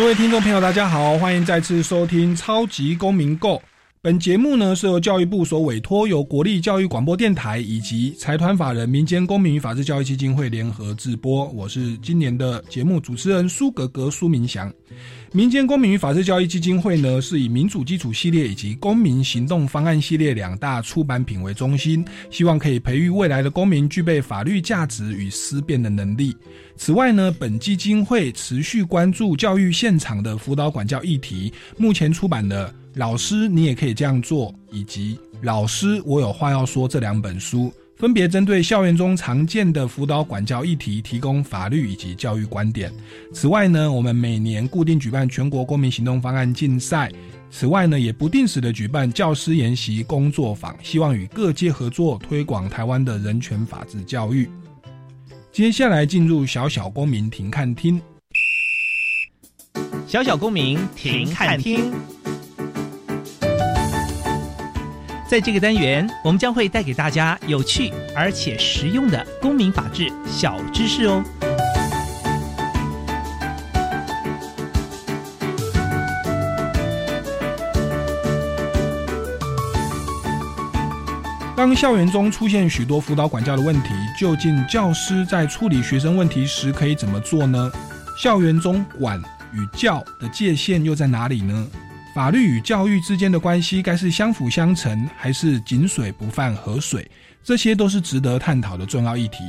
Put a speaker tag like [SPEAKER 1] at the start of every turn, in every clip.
[SPEAKER 1] 各位听众朋友，大家好，欢迎再次收听《超级公民购》。本节目呢是由教育部所委托，由国立教育广播电台以及财团法人民间公民与法治教育基金会联合制播。我是今年的节目主持人苏格格苏明祥。民间公民与法治教育基金会呢，是以民主基础系列以及公民行动方案系列两大出版品为中心，希望可以培育未来的公民具备法律价值与思辨的能力。此外呢，本基金会持续关注教育现场的辅导管教议题，目前出版的《老师你也可以这样做》以及《老师我有话要说》这两本书。分别针对校园中常见的辅导管教议题，提供法律以及教育观点。此外呢，我们每年固定举办全国公民行动方案竞赛。此外呢，也不定时的举办教师研习工作坊，希望与各界合作，推广台湾的人权法治教育。接下来进入小小公民庭看厅。
[SPEAKER 2] 小小公民庭看厅。在这个单元，我们将会带给大家有趣而且实用的公民法治小知识哦。
[SPEAKER 1] 当校园中出现许多辅导管教的问题，究竟教师在处理学生问题时可以怎么做呢？校园中管与教的界限又在哪里呢？法律与教育之间的关系该是相辅相成，还是井水不犯河水？这些都是值得探讨的重要议题。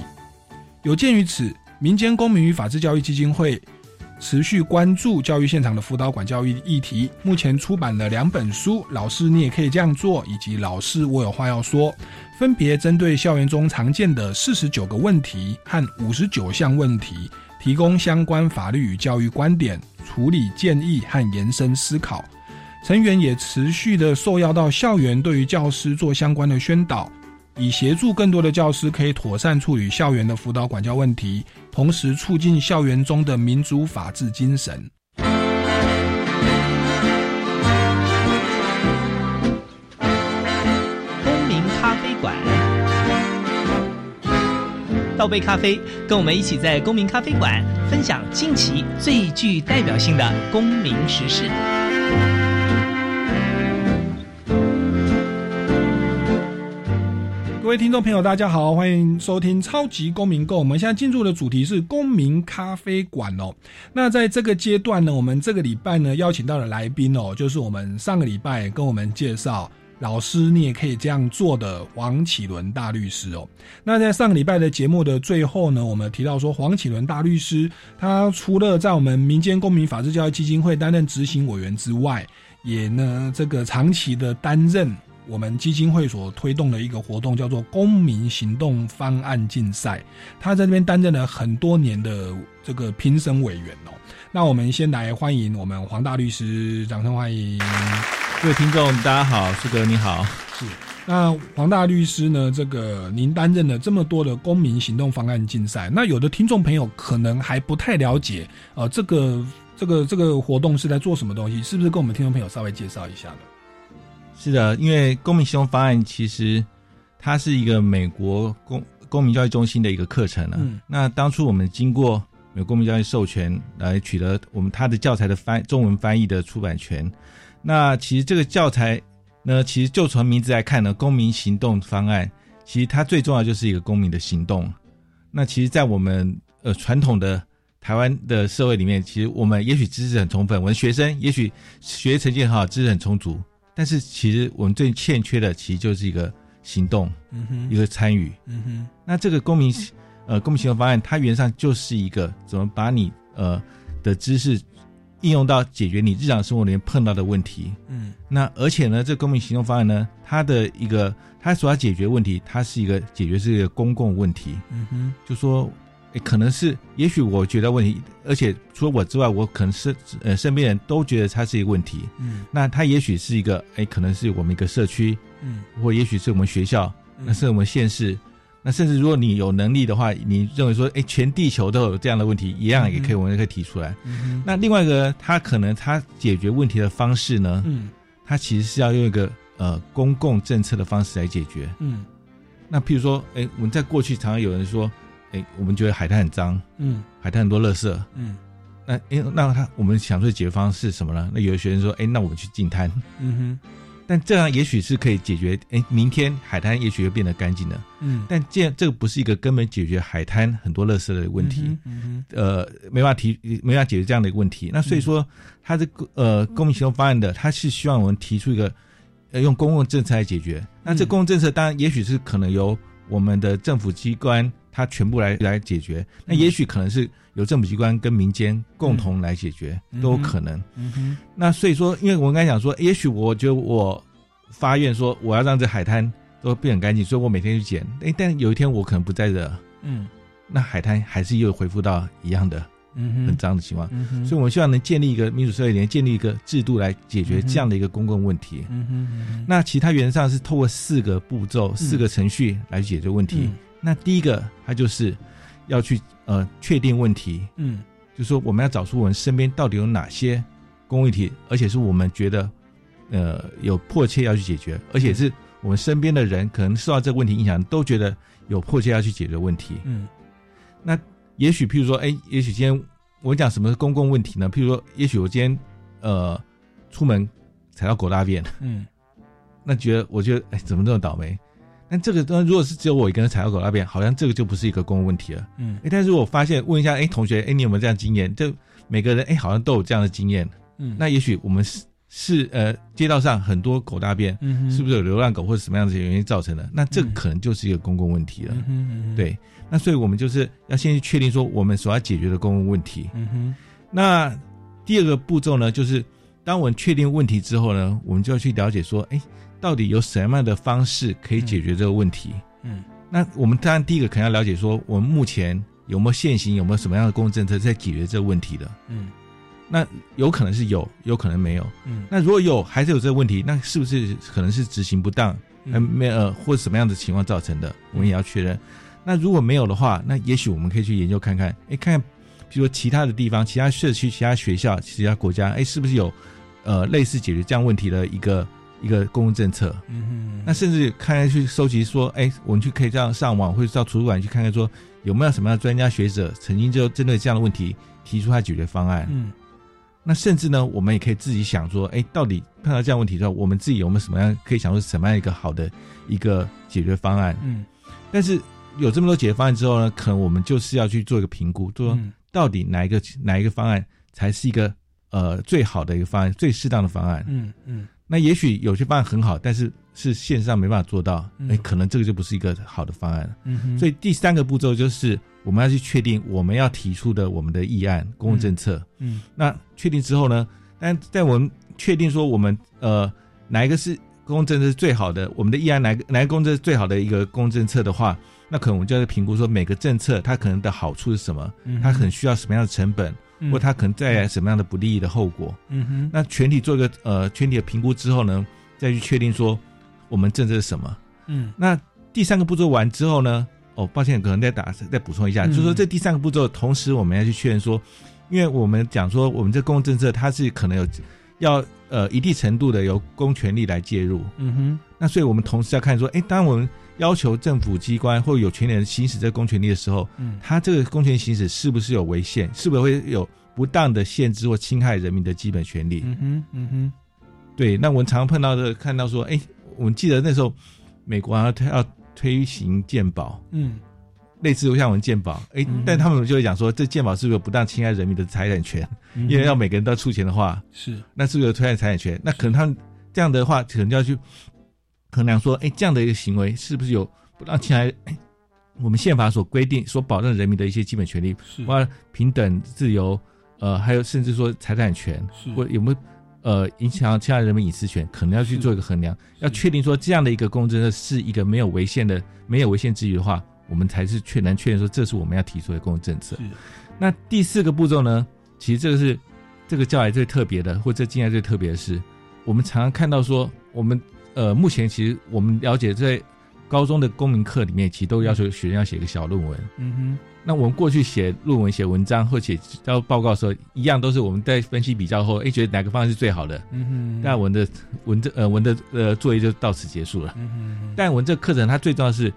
[SPEAKER 1] 有鉴于此，民间公民与法治教育基金会持续关注教育现场的辅导管教育议题，目前出版了两本书：《老师你也可以这样做》以及《老师我有话要说》，分别针对校园中常见的四十九个问题和五十九项问题，提供相关法律与教育观点、处理建议和延伸思考。成员也持续的受邀到校园，对于教师做相关的宣导，以协助更多的教师可以妥善处理校园的辅导管教问题，同时促进校园中的民主法治精神。
[SPEAKER 2] 公民咖啡馆，倒杯咖啡，跟我们一起在公民咖啡馆分享近期最具代表性的公民时事。
[SPEAKER 1] 各位听众朋友，大家好，欢迎收听超级公民购。我们现在进入的主题是公民咖啡馆哦。那在这个阶段呢，我们这个礼拜呢邀请到的来宾哦，就是我们上个礼拜跟我们介绍老师你也可以这样做的黄启伦大律师哦。那在上个礼拜的节目的最后呢，我们提到说黄启伦大律师他除了在我们民间公民法治教育基金会担任执行委员之外，也呢这个长期的担任。我们基金会所推动的一个活动叫做公民行动方案竞赛，他在这边担任了很多年的这个评审委员哦。那我们先来欢迎我们黄大律师，掌声欢迎！
[SPEAKER 3] 各位听众，大家好，四哥你好。
[SPEAKER 1] 是，那黄大律师呢？这个您担任了这么多的公民行动方案竞赛，那有的听众朋友可能还不太了解，呃，这个这个这个活动是在做什么东西？是不是跟我们听众朋友稍微介绍一下呢？
[SPEAKER 3] 是的，因为公民行动方案其实它是一个美国公公民教育中心的一个课程了。嗯，那当初我们经过美国公民教育授权来取得我们它的教材的翻中文翻译的出版权。那其实这个教材呢，其实就从名字来看呢，公民行动方案其实它最重要就是一个公民的行动。那其实，在我们呃传统的台湾的社会里面，其实我们也许知识很充分，我们学生也许学习成绩很好，知识很充足。但是其实我们最欠缺的，其实就是一个行动，嗯哼，一个参与，嗯哼。那这个公民，呃，公民行动方案，它原上就是一个怎么把你呃的知识应用到解决你日常生活里面碰到的问题，嗯。那而且呢，这公民行动方案呢，它的一个它所要解决问题，它是一个解决是一个公共问题，嗯哼。就说哎，可能是，也许我觉得问题，而且除了我之外，我可能是呃身边人都觉得它是一个问题。嗯，那它也许是一个，哎，可能是我们一个社区，嗯，或也许是我们学校，那是我们县市，那甚至如果你有能力的话，你认为说，哎，全地球都有这样的问题，一样也可以，我们可以提出来。嗯，那另外一个，他可能他解决问题的方式呢，嗯，他其实是要用一个呃公共政策的方式来解决。嗯，那譬如说，哎，我们在过去常常有人说。哎，我们觉得海滩很脏，嗯，海滩很多垃圾，嗯，那哎，那他我们想出的解决方式是什么呢？那有的学生说，哎，那我们去净滩，嗯哼，但这样也许是可以解决，哎，明天海滩也许会变得干净的，嗯，但这这个不是一个根本解决海滩很多垃圾的问题，嗯哼，呃，没法提，没法解决这样的一个问题。那所以说，他这个呃公民行动方案的，他是希望我们提出一个，呃，用公共政策来解决。那这公共政策当然也许是可能由我们的政府机关。它全部来来解决，那也许可能是由政府机关跟民间共同来解决，都有可能。嗯哼。那所以说，因为我刚才讲说，也许我觉得我发愿说我要让这海滩都变很干净，所以我每天去捡。哎，但有一天我可能不在这，嗯，那海滩还是又恢复到一样的，嗯很脏的情况。嗯。所以我们希望能建立一个民主社会，连建立一个制度来解决这样的一个公共问题。嗯哼。那其他原则上是透过四个步骤、四个程序来解决问题。那第一个，他就是要去呃确定问题，嗯，就说我们要找出我们身边到底有哪些公问题，而且是我们觉得呃有迫切要去解决，而且是我们身边的人可能受到这个问题影响，都觉得有迫切要去解决问题。嗯，那也许譬如说，哎，也许今天我讲什么是公共问题呢？譬如说，也许我今天呃出门踩到狗大便，嗯，那觉得我觉得哎怎么这么倒霉？但这个，如果是只有我一个人踩到狗大便，好像这个就不是一个公共问题了。嗯，哎，但是我发现问一下，哎，同学，哎，你有没有这样经验？就每个人，哎，好像都有这样的经验。嗯，那也许我们是是呃，街道上很多狗大便，嗯，是不是有流浪狗或者什么样的原因造成的？那这可能就是一个公共问题了。嗯对，那所以我们就是要先去确定说我们所要解决的公共问题。嗯哼，那第二个步骤呢，就是当我们确定问题之后呢，我们就要去了解说，哎。到底有什么样的方式可以解决这个问题？嗯，那我们当然第一个肯定要了解说，我们目前有没有现行，有没有什么样的公共政策在解决这个问题的？嗯，那有可能是有，有可能没有。嗯，那如果有还是有这个问题，那是不是可能是执行不当，嗯，没呃或者什么样的情况造成的？我们也要确认。那如果没有的话，那也许我们可以去研究看看，哎，看看，比如说其他的地方、其他社区、其他学校、其他国家，哎，是不是有呃类似解决这样问题的一个？一个公共政策，嗯哼，那甚至看看去收集说，哎，我们去可以这样上网，或者到图书馆去看看，说有没有什么样的专家学者曾经就针对这样的问题提出他解决方案，嗯，那甚至呢，我们也可以自己想说，哎，到底碰到这样问题之后，我们自己有没有什么样可以想出什么样一个好的一个解决方案，嗯，但是有这么多解决方案之后呢，可能我们就是要去做一个评估，说到底哪一个哪一个方案才是一个呃最好的一个方案，最适当的方案，嗯嗯。那也许有些方案很好，但是是线上没办法做到，哎，可能这个就不是一个好的方案。嗯，所以第三个步骤就是我们要去确定我们要提出的我们的议案公共政策。嗯，那确定之后呢？但在我们确定说我们呃哪一个是公共政策是最好的，我们的议案哪个哪个公共政策最好的一个公共政策的话，那可能我们就要评估说每个政策它可能的好处是什么，它可能需要什么样的成本。或它可能带来什么样的不利益的后果？嗯哼，那全体做一个呃全体的评估之后呢，再去确定说我们政策是什么？嗯，那第三个步骤完之后呢？哦，抱歉，可能再打再补充一下，就是说这第三个步骤同时我们要去确认说，因为我们讲说我们这公共政策它是可能有要呃一定程度的由公权力来介入。嗯哼，那所以我们同时要看说，哎，当我们要求政府机关或有权力人行使这个公权力的时候，嗯，他这个公权行使是不是有违宪？是不是会有不当的限制或侵害人民的基本权利？嗯哼，嗯哼，对。那我们常常碰到的，看到说，哎，我们记得那时候美国要推要推行鉴宝，嗯，类似像我们鉴宝，哎，但他们就会讲说，这鉴宝是不是不当侵害人民的财产权？因为要每个人都要出钱的话，
[SPEAKER 1] 是，
[SPEAKER 3] 那是不是有推害财产权？那可能他们这样的话，可能就要去。衡量说，哎，这样的一个行为是不是有不当侵害我们宪法所规定、所保障人民的一些基本权利，或平等、自由，呃，还有甚至说财产权，或有没有呃影响侵害人民隐私权，可能要去做一个衡量，要确定说这样的一个公正是一个没有违宪的、没有违宪之余的话，我们才是确能确认说这是我们要提出的公共政策。那第四个步骤呢？其实这个是这个教材最特别的，或者近来最特别的是，我们常常看到说，我们呃目前其实我们了解在高中的公民课里面，其实都要求学生要写一个小论文。嗯哼。那我们过去写论文、写文章或写交报告的时候，一样都是我们在分析比较后，哎，觉得哪个方案是最好的。嗯哼。那我们的文这呃文的呃作业就到此结束了。嗯哼。但文这课程它最重要是，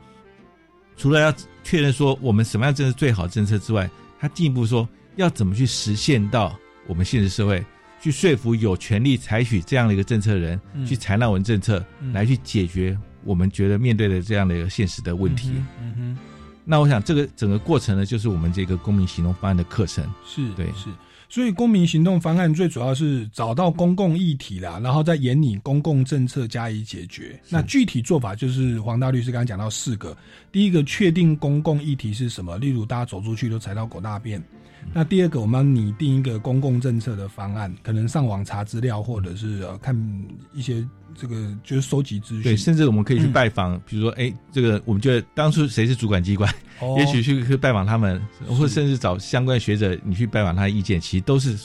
[SPEAKER 3] 除了要确认说我们什么样政策最好政策之外，他进一步说要怎么去实现到我们现实社会，去说服有权利采取这样的一个政策人去采纳我们政策，来去解决我们觉得面对的这样的一个现实的问题。嗯哼。那我想，这个整个过程呢，就是我们这个公民行动方案的课程。
[SPEAKER 1] 是
[SPEAKER 3] 对，
[SPEAKER 1] 是。所以，公民行动方案最主要是找到公共议题啦，然后再引领公共政策加以解决。那具体做法就是黄大律师刚刚讲到四个：第一个，确定公共议题是什么，例如大家走出去都踩到狗大便。那第二个，我们要拟定一个公共政策的方案，可能上网查资料，或者是呃看一些。这个就是收集资讯，
[SPEAKER 3] 对，甚至我们可以去拜访，比如说，哎，这个我们觉得当初谁是主管机关，也许去去拜访他们，或甚至找相关学者，你去拜访他的意见，其实都是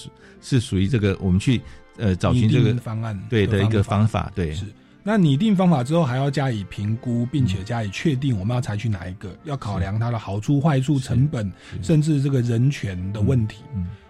[SPEAKER 3] 是属于这个我们去呃找寻这个
[SPEAKER 1] 方案
[SPEAKER 3] 对的一个方法，对。
[SPEAKER 1] 是，那拟定方法之后，还要加以评估，并且加以确定我们要采取哪一个，要考量它的好处、坏处、成本，甚至这个人权的问题。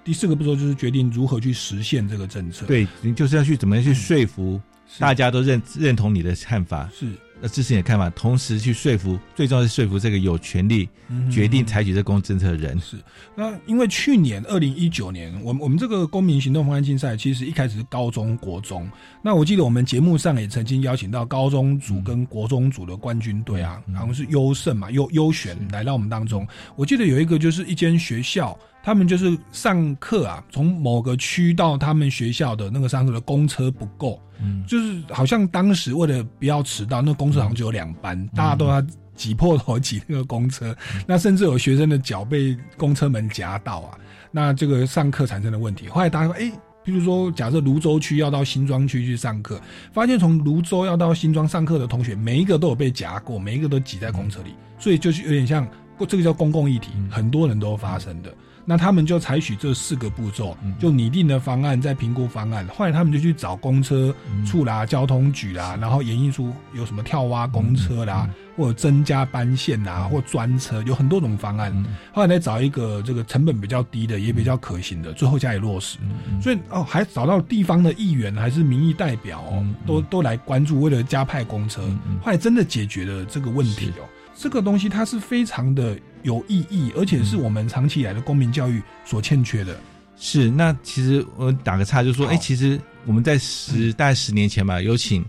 [SPEAKER 1] 第四个步骤就是决定如何去实现这个政策，
[SPEAKER 3] 对，你就是要去怎么样去说服。大家都认认同你的看法，
[SPEAKER 1] 是
[SPEAKER 3] 那支持你的看法，同时去说服，最重要是说服这个有权利决定采取这公共政策的人。
[SPEAKER 1] 是那因为去年二零一九年，我们我们这个公民行动方案竞赛，其实一开始是高中国中。那我记得我们节目上也曾经邀请到高中组跟国中组的冠军队啊，好像是优胜嘛，优优选来到我们当中。我记得有一个就是一间学校。他们就是上课啊，从某个区到他们学校的那个上课的公车不够，嗯，就是好像当时为了不要迟到，那公车好像只有两班，大家都要挤破头挤那个公车，那甚至有学生的脚被公车门夹到啊，那这个上课产生的问题。后来大家说，哎，比如说假设泸州区要到新庄区去上课，发现从泸州要到新庄上课的同学，每一个都有被夹过，每一个都挤在公车里，所以就是有点像这个叫公共议题，很多人都发生的。那他们就采取这四个步骤，就拟定的方案，再评估方案。后来他们就去找公车处啦、交通局啦，然后演绎出有什么跳蛙公车啦，或者增加班线啦，或专车，有很多种方案。后来再找一个这个成本比较低的，也比较可行的，最后加以落实。所以哦，还找到地方的议员还是民意代表，都都来关注，为了加派公车。后来真的解决了这个问题哦。这个东西它是非常的。有意义，而且是我们长期以来的公民教育所欠缺的。
[SPEAKER 3] 是，那其实我打个岔，就说，哎，其实我们在十大概十年前吧，有请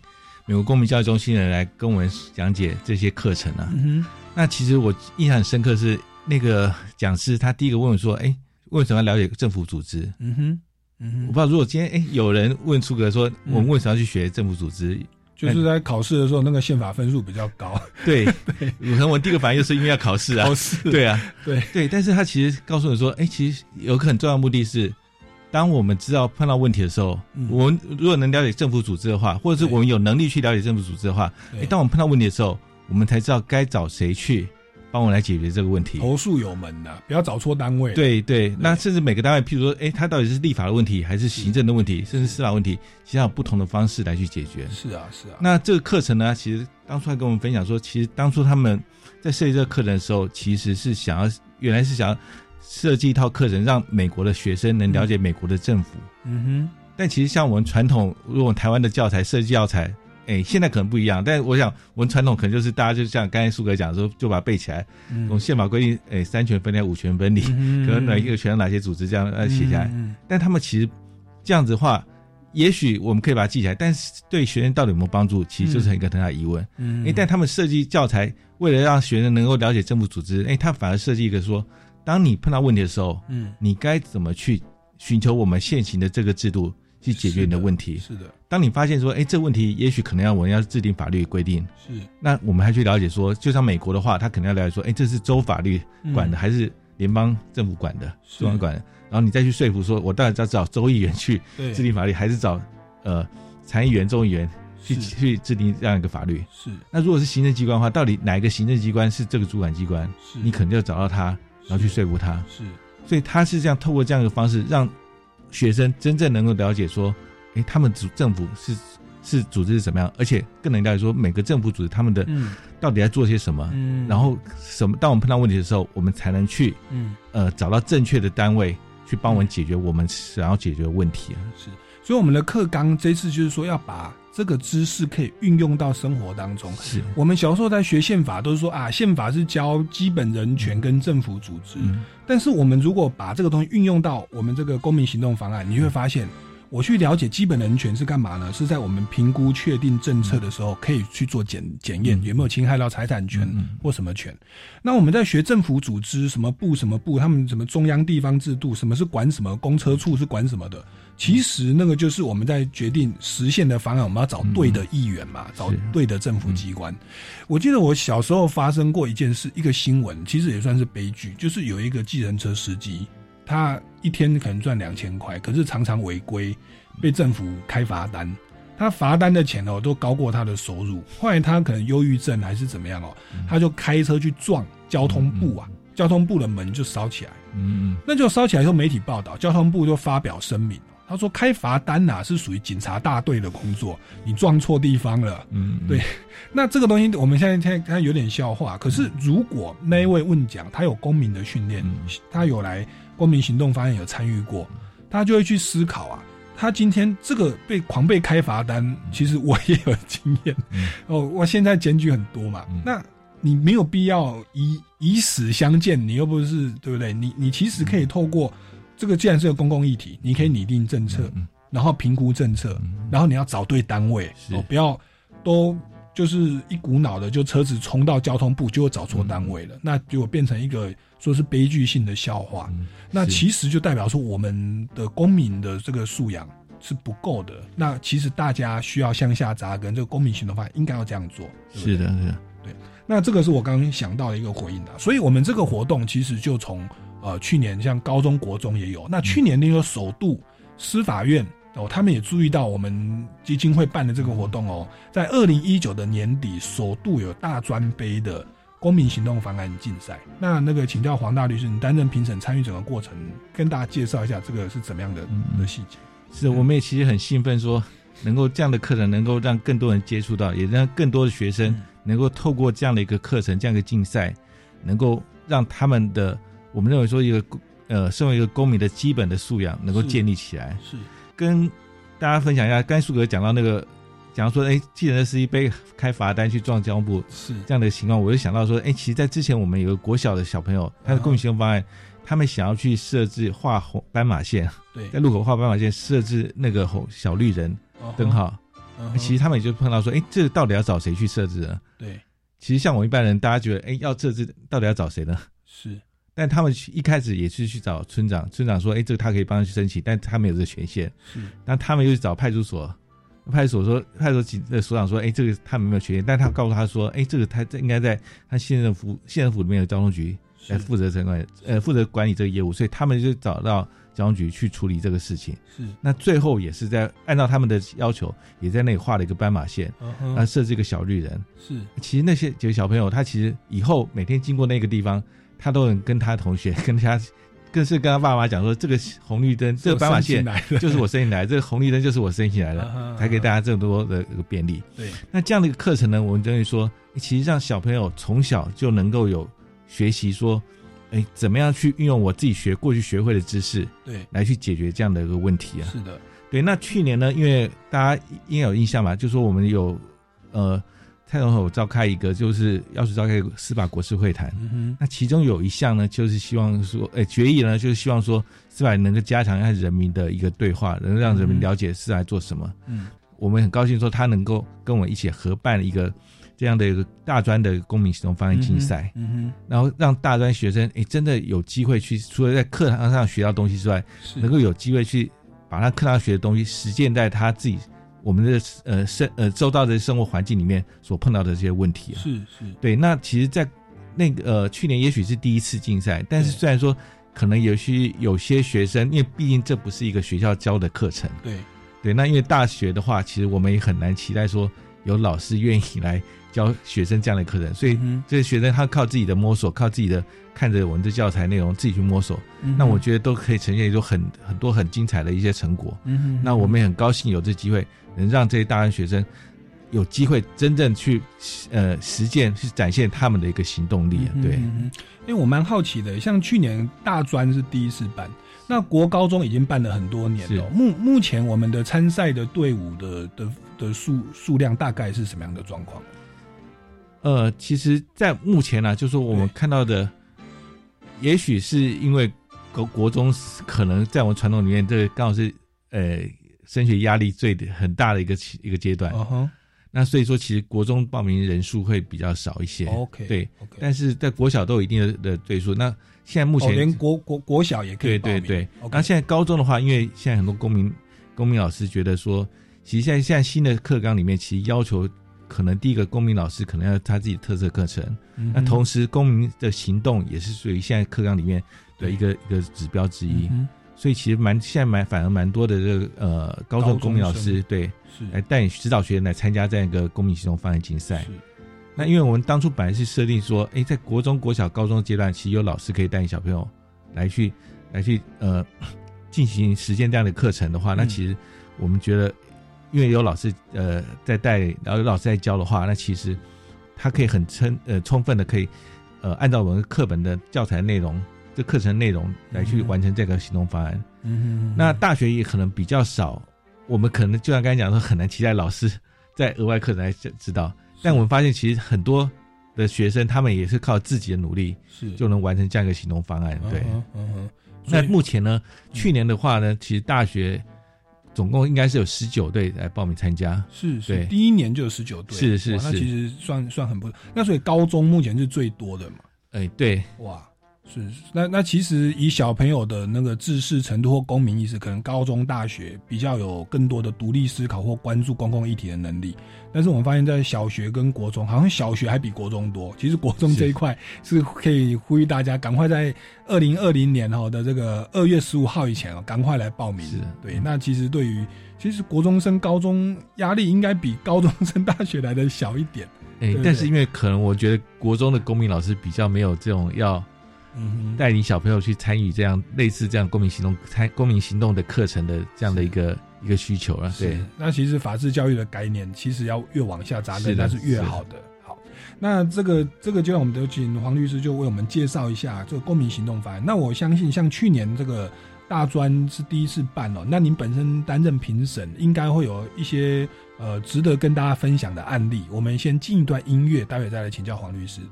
[SPEAKER 3] 美国公民教育中心的人来跟我们讲解这些课程啊。嗯那其实我印象很深刻是那个讲师，他第一个问我说，哎，为什么要了解政府组织？嗯哼，嗯哼，我不知道如果今天哎有人问出个说，我们为什么要去学政府组织？
[SPEAKER 1] 就是在考试的时候，那个宪法分数比较高。
[SPEAKER 3] 对 对，可能我第一个反应就是因为要考试啊。
[SPEAKER 1] 考试。
[SPEAKER 3] 对啊，
[SPEAKER 1] 对
[SPEAKER 3] 对。但是他其实告诉你说，哎，其实有个很重要的目的是，当我们知道碰到问题的时候，我们如果能了解政府组织的话，或者是我们有能力去了解政府组织的话，哎，当我们碰到问题的时候，我们才知道该找谁去。帮我来解决这个问题，
[SPEAKER 1] 投诉有门的，不要找错单位。
[SPEAKER 3] 对对，那甚至每个单位，譬如说，哎，它到底是立法的问题，还是行政的问题，甚至司法问题，其实有不同的方式来去解决。
[SPEAKER 1] 是啊，是啊。
[SPEAKER 3] 那这个课程呢，其实当初还跟我们分享说，其实当初他们在设计这个课程的时候，其实是想要，原来是想要设计一套课程，让美国的学生能了解美国的政府。嗯哼。但其实像我们传统，如果台湾的教材设计教材。哎，现在可能不一样，但是我想，我们传统可能就是大家就像刚才苏哥讲说，就把它背起来。从宪法规定，哎，三权分立、五权分立，可能哪一个权哪些组织这样呃写下来。但他们其实这样子的话，也许我们可以把它记起来，但是对学生到底有没有帮助，其实就是一个很大的疑问。哎，但他们设计教材，为了让学生能够了解政府组织，哎，他反而设计一个说，当你碰到问题的时候，嗯，你该怎么去寻求我们现行的这个制度。去解决你的问题。
[SPEAKER 1] 是的，
[SPEAKER 3] 当你发现说，哎，这问题也许可能要我们要制定法律规定。
[SPEAKER 1] 是，
[SPEAKER 3] 那我们还去了解说，就像美国的话，他肯定要了解说，哎，这是州法律管的还是联邦政府管的，中央管的。然后你再去说服说，我到底要找州议员去 制定法律，还是找呃参议员、众议员去去制定这样一个法律。
[SPEAKER 1] 是。
[SPEAKER 3] 那如果是行政机关的话，到底哪一个行政机关是这个主管机关？
[SPEAKER 1] 是。
[SPEAKER 3] 你肯定要找到他，然后去说服他。
[SPEAKER 1] 是。
[SPEAKER 3] 所以他是这样透过这样一个方式，让学生真正能够了解说，哎，他们主政府是是组织是怎么样，而且更能了解说每个政府组织他们的到底在做些什么。嗯。然后什么？当我们碰到问题的时候，我们才能去嗯呃找到正确的单位去帮我们解决我们想要解决的问题啊。
[SPEAKER 1] 是。所以我们的课纲这次就是说要把这个知识可以运用到生活当中。
[SPEAKER 3] 是
[SPEAKER 1] 我们小时候在学宪法都是说啊，宪法是教基本人权跟政府组织。但是我们如果把这个东西运用到我们这个公民行动方案，你会发现，我去了解基本人权是干嘛呢？是在我们评估确定政策的时候，可以去做检检验有没有侵害到财产权或什么权。那我们在学政府组织什么部什么部，他们什么中央地方制度，什么是管什么，公车处是管什么的。其实那个就是我们在决定实现的方案，我们要找对的议员嘛，找对的政府机关。我记得我小时候发生过一件事，一个新闻，其实也算是悲剧，就是有一个计程车司机，他一天可能赚两千块，可是常常违规，被政府开罚单，他罚单的钱哦都高过他的收入。后来他可能忧郁症还是怎么样哦，他就开车去撞交通部啊，交通部的门就烧起来，嗯，那就烧起来，后媒体报道，交通部就发表声明。他说：“开罚单呐，是属于警察大队的工作，你撞错地方了。”嗯，对。那这个东西我们现在看看有点笑话。可是如果那一位问讲，他有公民的训练，他有来公民行动方案有参与过，他就会去思考啊。他今天这个被狂被开罚单，其实我也有经验。哦，我现在检举很多嘛。那你没有必要以以死相见，你又不是对不对？你你其实可以透过。这个既然是个公共议题，你可以拟定政策，然后评估政策，然后你要找对单位，哦，不要都就是一股脑的就车子冲到交通部，就会找错单位了，那结果变成一个说是悲剧性的笑话。那其实就代表说我们的公民的这个素养是不够的。那其实大家需要向下扎根，这个公民行动法应该要这样做。
[SPEAKER 3] 是的，是的，
[SPEAKER 1] 对。那这个是我刚刚想到的一个回应的，所以我们这个活动其实就从。呃，去年像高中国中也有，那去年那个首度司法院哦，他们也注意到我们基金会办的这个活动哦，在二零一九的年底首度有大专杯的公民行动方案竞赛。那那个请教黄大律师，你担任评审参与整个过程，跟大家介绍一下这个是怎么样的的细节。
[SPEAKER 3] 是，我们也其实很兴奋，说能够这样的课程能够让更多人接触到，也让更多的学生能够透过这样的一个课程，这样一个竞赛，能够让他们的。我们认为说，一个呃，身为一个公民的基本的素养能够建立起来。
[SPEAKER 1] 是
[SPEAKER 3] 跟大家分享一下，甘肃哥讲到那个，讲到说，哎，既然司机被开罚单去撞交通部，
[SPEAKER 1] 是。
[SPEAKER 3] 这样的情况，我就想到说，哎，其实，在之前我们有个国小的小朋友，他的公民行动方案，他们想要去设置画红斑马线，
[SPEAKER 1] 对，
[SPEAKER 3] 在路口画斑马线，设置那个红小绿人灯号，其实他们也就碰到说，哎，这个到底要找谁去设置呢？
[SPEAKER 1] 对，
[SPEAKER 3] 其实像我一般人，大家觉得，哎，要设置，到底要找谁呢？
[SPEAKER 1] 是。
[SPEAKER 3] 但他们一开始也是去找村长，村长说：“哎，这个他可以帮他去申请，但他没有这个权限。”
[SPEAKER 1] 是。
[SPEAKER 3] 那他们又去找派出所，派出所说，派出所的所长说：“哎，这个他们没有权限。”但他告诉他说：“哎，这个他这应该在他县政府县政府里面的交通局来负责这管呃负责管理这个业务，所以他们就找到交通局去处理这个事情。”
[SPEAKER 1] 是。
[SPEAKER 3] 那最后也是在按照他们的要求，也在那里画了一个斑马线，啊，设置一个小绿人。
[SPEAKER 1] 是。
[SPEAKER 3] 其实那些几个小朋友，他其实以后每天经过那个地方。他都能跟他同学，跟他，更是跟他爸妈讲说，这个红绿灯，这个斑马线就是我申请来，这个红绿灯就是我申请来的，才给大家这么多的一个便利。
[SPEAKER 1] 对，
[SPEAKER 3] 那这样的一个课程呢，我们等于说，其实让小朋友从小就能够有学习说，哎，怎么样去运用我自己学过去学会的知识，
[SPEAKER 1] 对，
[SPEAKER 3] 来去解决这样的一个问题啊。
[SPEAKER 1] 是的，
[SPEAKER 3] 对。那去年呢，因为大家应该有印象吧，就说我们有，呃。蔡总统召开一个，就是要去召开司法国事会谈。那其中有一项呢，就是希望说，诶，决议呢，就是希望说，司法能够加强和人民的一个对话，能让人民了解司法做什么。嗯，我们很高兴说，他能够跟我们一起合办一个这样的一个大专的公民行动方案竞赛。嗯哼，然后让大专学生，诶，真的有机会去，除了在课堂上学到东西之外，能够有机会去把他课堂学的东西实践在他自己。我们的呃生呃周到的生活环境里面所碰到的这些问题啊，
[SPEAKER 1] 是是
[SPEAKER 3] 对。那其实，在那个呃去年也许是第一次竞赛，但是虽然说可能有些有些学生，因为毕竟这不是一个学校教的课程，
[SPEAKER 1] 对。
[SPEAKER 3] 对，那因为大学的话，其实我们也很难期待说有老师愿意来教学生这样的课程，所以这些学生他靠自己的摸索，靠自己的看着我们的教材内容自己去摸索，那我觉得都可以呈现一种很很多很精彩的一些成果。嗯哼那我们也很高兴有这机会，能让这些大专学生有机会真正去呃实践，去展现他们的一个行动力。对，
[SPEAKER 1] 因为我蛮好奇的，像去年大专是第一次办。那国高中已经办了很多年了。目目前我们的参赛的队伍的的的数数量大概是什么样的状况？
[SPEAKER 3] 呃，其实，在目前呢，就是说我们看到的，也许是因为国国中可能在我们传统里面，这刚好是呃升学压力最很大的一个一个阶段。那所以说，其实国中报名人数会比较少一些。
[SPEAKER 1] OK，
[SPEAKER 3] 对。但是在国小都有一定的的对数。那现在目前
[SPEAKER 1] 连国国国小也可以
[SPEAKER 3] 对对对。那现在高中的话，因为现在很多公民公民老师觉得说，其实现在现在新的课纲里面，其实要求可能第一个公民老师可能要他自己特色课程。那同时，公民的行动也是属于现在课纲里面的一个一个指标之一。所以其实蛮现在蛮反而蛮多的这个呃高中公民老师对是来带指导学员来参加这样一个公民行动方案竞赛。那因为我们当初本来是设定说，哎，在国中国小高中阶段，其实有老师可以带你小朋友来去来去呃进行实践这样的课程的话，那其实我们觉得，因为有老师呃在带，然后有老师在教的话，那其实他可以很充呃充分的可以呃按照我们课本的教材内容。这课程内容来去完成这个行动方案。嗯，那大学也可能比较少，我们可能就像刚才讲说，很难期待老师在额外课程来指导。但我们发现，其实很多的学生他们也是靠自己的努力，是就能完成这样一个行动方案。对，嗯那目前呢，去年的话呢，其实大学总共应该是有十九队来报名参加。
[SPEAKER 1] 是，是，第一年就有十九队。
[SPEAKER 3] 是是是，那
[SPEAKER 1] 其实算算很不。那所以高中目前是最多的嘛？
[SPEAKER 3] 哎，对，哇。
[SPEAKER 1] 是，那那其实以小朋友的那个自视程度或公民意识，可能高中、大学比较有更多的独立思考或关注公共议题的能力。但是我们发现，在小学跟国中，好像小学还比国中多。其实国中这一块是可以呼吁大家赶快在二零二零年哈的这个二月十五号以前哦，赶快来报名。对。那其实对于其实国中生、高中压力应该比高中生、大学来的小一点。
[SPEAKER 3] 哎，但是因为可能我觉得国中的公民老师比较没有这种要。嗯，带领小朋友去参与这样类似这样公民行动、参公民行动的课程的这样的一个一个需求了。对，
[SPEAKER 1] 那其实法治教育的概念，其实要越往下扎根，那是越好的。好，那这个这个就让我们有请黄律师就为我们介绍一下这个公民行动法案。那我相信，像去年这个大专是第一次办哦，那您本身担任评审，应该会有一些呃值得跟大家分享的案例。我们先进一段音乐，待会再来请教黄律师。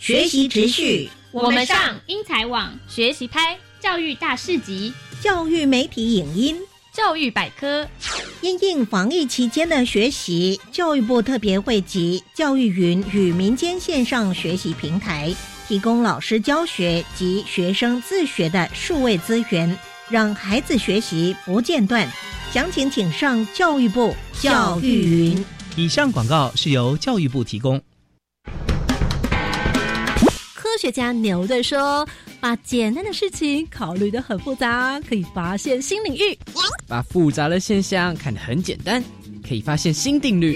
[SPEAKER 4] 学习持续。
[SPEAKER 5] 我们上英才网学习拍教育大市集、
[SPEAKER 4] 教育媒体影音、
[SPEAKER 5] 教育百科。
[SPEAKER 4] 因应防疫期间的学习，教育部特别汇集教育云与民间线上学习平台，提供老师教学及学生自学的数位资源，让孩子学习不间断。详情请上教育部教育云。
[SPEAKER 2] 以上广告是由教育部提供。
[SPEAKER 6] 科学家牛顿说：“把简单的事情考虑的很复杂，可以发现新领域；
[SPEAKER 7] 把复杂的现象看得很简单，可以发现新定律。”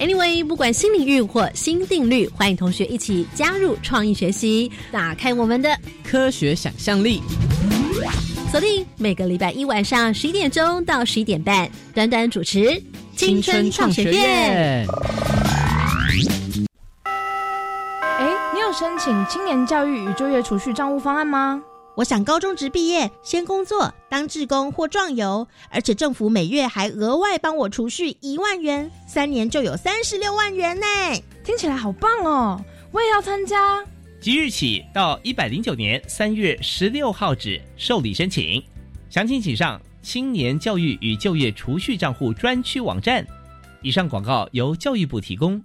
[SPEAKER 6] Anyway，不管新领域或新定律，欢迎同学一起加入创意学习，打开我们的
[SPEAKER 7] 科学想象力。
[SPEAKER 6] 锁定每个礼拜一晚上十一点钟到十一点半，短短主持《
[SPEAKER 7] 青春创学院》。
[SPEAKER 8] 申请青年教育与就业储蓄账户方案吗？
[SPEAKER 4] 我想高中职毕业先工作当志工或壮游，而且政府每月还额外帮我储蓄一万元，三年就有三十六万元呢！
[SPEAKER 8] 听起来好棒哦！我也要参加。
[SPEAKER 2] 即日起到一百零九年三月十六号止受理申请，详情请上青年教育与就业储蓄账户专区网站。以上广告由教育部提供。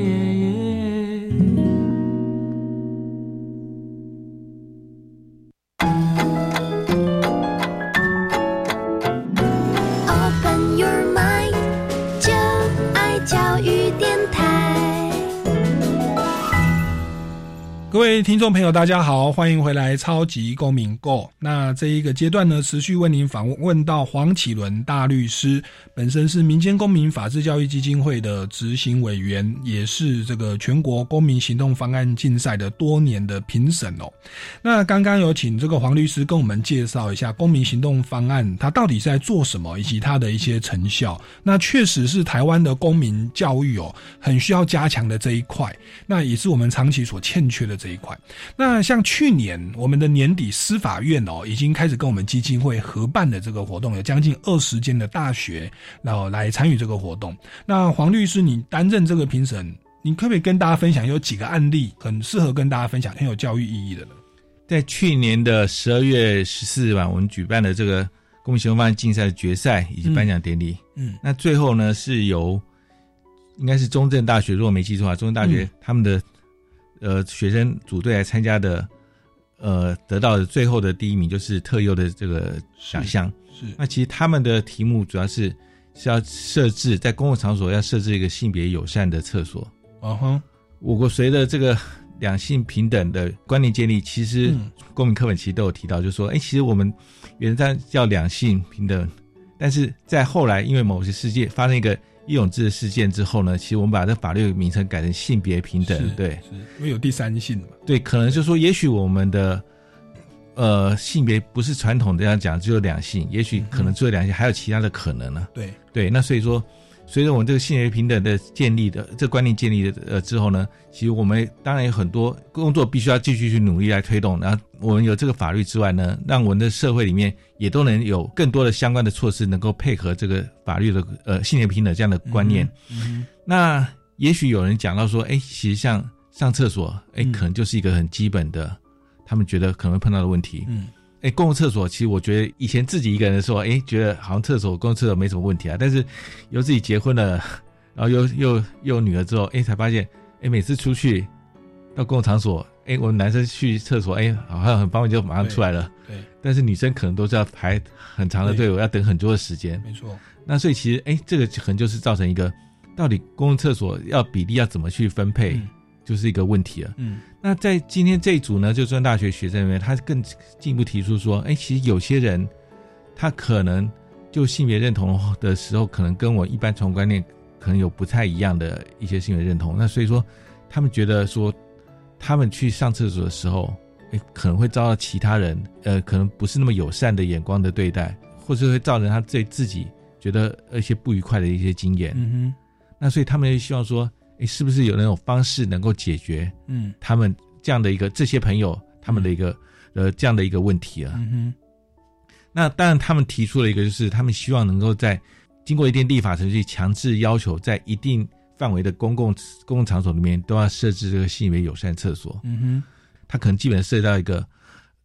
[SPEAKER 1] 各位听众朋友，大家好，欢迎回来《超级公民购》。那这一个阶段呢，持续为您访问到黄启伦大律师，本身是民间公民法治教育基金会的执行委员，也是这个全国公民行动方案竞赛的多年的评审哦。那刚刚有请这个黄律师跟我们介绍一下公民行动方案，它到底是在做什么，以及它的一些成效。那确实是台湾的公民教育哦，很需要加强的这一块，那也是我们长期所欠缺的。这一块，那像去年我们的年底司法院哦，已经开始跟我们基金会合办的这个活动，有将近二十间的大学，然后来参与这个活动。那黄律师，你担任这个评审，你可不可以跟大家分享有几个案例，很适合跟大家分享，很有教育意义的呢？
[SPEAKER 3] 在去年的十二月十四日晚，我们举办的这个公民行动方案竞赛的决赛以及颁奖典礼，嗯，那最后呢是由应该是中正大学，如果没记错啊，中正大学他们的。呃，学生组队来参加的，呃，得到的最后的第一名就是特优的这个奖项。
[SPEAKER 1] 是，
[SPEAKER 3] 那其实他们的题目主要是是要设置在公共场所要设置一个性别友善的厕所。
[SPEAKER 1] 嗯哼，
[SPEAKER 3] 我国随着这个两性平等的观念建立，其实公民课本其实都有提到，就是说，哎，其实我们原则上叫两性平等，但是在后来因为某些事件发生一个。义勇志的事件之后呢，其实我们把这法律名称改成性别平等，对，
[SPEAKER 1] 因为有第三性嘛。
[SPEAKER 3] 对，可能就说，也许我们的呃性别不是传统这样讲，只有两性，也许可能只有两性，还有其他的可能呢。
[SPEAKER 1] 对
[SPEAKER 3] 对，那所以说。随着我们这个性别平等的建立的这观念建立的呃之后呢，其实我们当然有很多工作必须要继续去努力来推动。然后我们有这个法律之外呢，让我们的社会里面也都能有更多的相关的措施，能够配合这个法律的呃性别平等这样的观念。那也许有人讲到说，哎，其实像上厕所，哎，可能就是一个很基本的，他们觉得可能会碰到的问题。嗯。哎，公共厕所其实我觉得以前自己一个人的时候，哎，觉得好像厕所公共厕所没什么问题啊。但是由自己结婚了，然后又又又有女儿之后，哎，才发现，哎，每次出去到公共场所，哎，我们男生去厕所，哎，好像很方便就马上出来了。
[SPEAKER 1] 对。
[SPEAKER 3] 但是女生可能都是要排很长的队伍，要等很多的时间。
[SPEAKER 1] 没错。
[SPEAKER 3] 那所以其实，哎，这个可能就是造成一个，到底公共厕所要比例要怎么去分配？就是一个问题了。嗯，那在今天这一组呢，就专大学学生里面，他更进一步提出说，哎，其实有些人他可能就性别认同的时候，可能跟我一般传统观念可能有不太一样的一些性别认同。那所以说，他们觉得说，他们去上厕所的时候，哎，可能会遭到其他人呃，可能不是那么友善的眼光的对待。或是会造成他对自己觉得一些不愉快的一些经验。
[SPEAKER 1] 嗯哼，
[SPEAKER 3] 那所以他们就希望说，哎，是不是有那种方式能够解决？
[SPEAKER 1] 嗯，
[SPEAKER 3] 他们这样的一个这些朋友他们的一个呃这样的一个问题啊。
[SPEAKER 1] 嗯哼，
[SPEAKER 3] 那当然他们提出了一个，就是他们希望能够在经过一定立法程序，强制要求在一定范围的公共公共场所里面都要设置这个性别友善厕所。
[SPEAKER 1] 嗯哼，
[SPEAKER 3] 它可能基本涉及到一个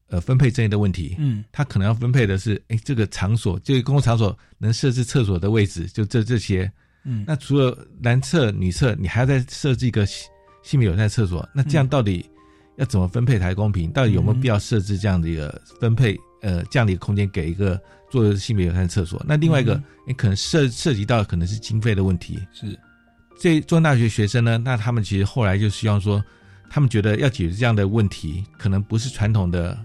[SPEAKER 3] 呃分配争议的问题。
[SPEAKER 1] 嗯，
[SPEAKER 3] 他可能要分配的是，哎，这个场所，这个公共场所能设置厕所的位置，就这这些。
[SPEAKER 1] 嗯，
[SPEAKER 3] 那除了男厕、女厕，你还要再设置一个性别友善厕所，那这样到底要怎么分配才公平？到底有没有必要设置这样的一个分配？呃，这样的一个空间给一个做性别友善厕所？那另外一个，你可能涉涉及到可能是经费的问题。
[SPEAKER 1] 是，
[SPEAKER 3] 这中大学学生呢，那他们其实后来就希望说，他们觉得要解决这样的问题，可能不是传统的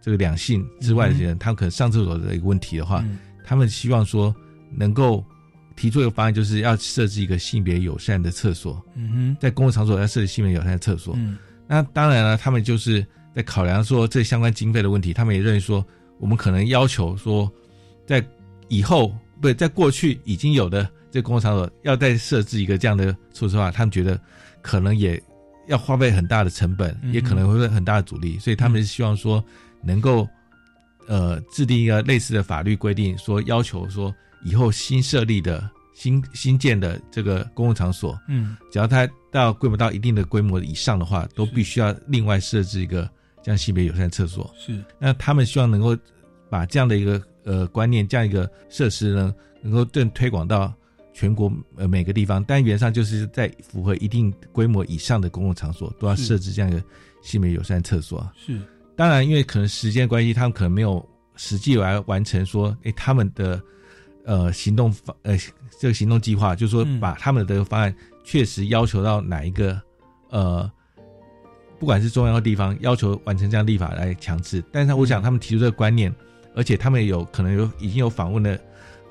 [SPEAKER 3] 这个两性之外的人，他们可能上厕所的一个问题的话，他们希望说能够提出一个方案，就是要设置一个性别友善的厕所。
[SPEAKER 1] 嗯哼，
[SPEAKER 3] 在公共场所要设置性别友善的厕所。
[SPEAKER 1] 嗯，
[SPEAKER 3] 那当然了，他们就是在考量说这相关经费的问题，他们也认为说，我们可能要求说，在以后不在过去已经有的这公共场所要再设置一个这样的措施的话，他们觉得可能也要花费很大的成本，
[SPEAKER 1] 嗯
[SPEAKER 3] 也可能会有很大的阻力，所以他们是希望说能够呃制定一个类似的法律规定，说要求说以后新设立的新新建的这个公共场所，
[SPEAKER 1] 嗯，
[SPEAKER 3] 只要它到规模到一定的规模以上的话，都必须要另外设置一个这样性别友善厕所。
[SPEAKER 1] 是，
[SPEAKER 3] 那他们希望能够把这样的一个呃观念，这样一个设施呢，能够更推广到全国呃每个地方。但原则上就是在符合一定规模以上的公共场所，都要设置这样一个性别友善厕所。
[SPEAKER 1] 是，
[SPEAKER 3] 当然，因为可能时间关系，他们可能没有实际来完成说，哎，他们的呃行动方呃这个行动计划，就是说把他们的这个方案确实要求到哪一个呃，不管是中央或地方，要求完成这样立法来强制。但是我想他们提出这个观念，而且他们有可能有已经有访问的，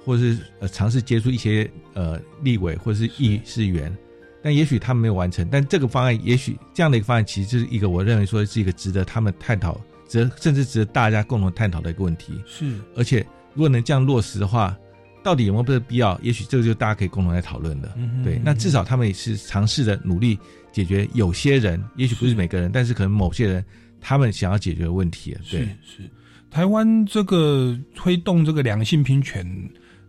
[SPEAKER 3] 或是呃尝试接触一些呃立委或是议事员，但也许他们没有完成。但这个方案，也许这样的一个方案，其实就是一个我认为说是一个值得他们探讨，值得甚至值得大家共同探讨的一个问题。
[SPEAKER 1] 是，
[SPEAKER 3] 而且如果能这样落实的话，到底有没有这个必要？也许这个就大家可以共同来讨论的。
[SPEAKER 1] 嗯
[SPEAKER 3] 对，那至少他们也是尝试着努力解决有些人，也许不是每个人，但是可能某些人他们想要解决的问题。对，
[SPEAKER 1] 是台湾这个推动这个两性平权，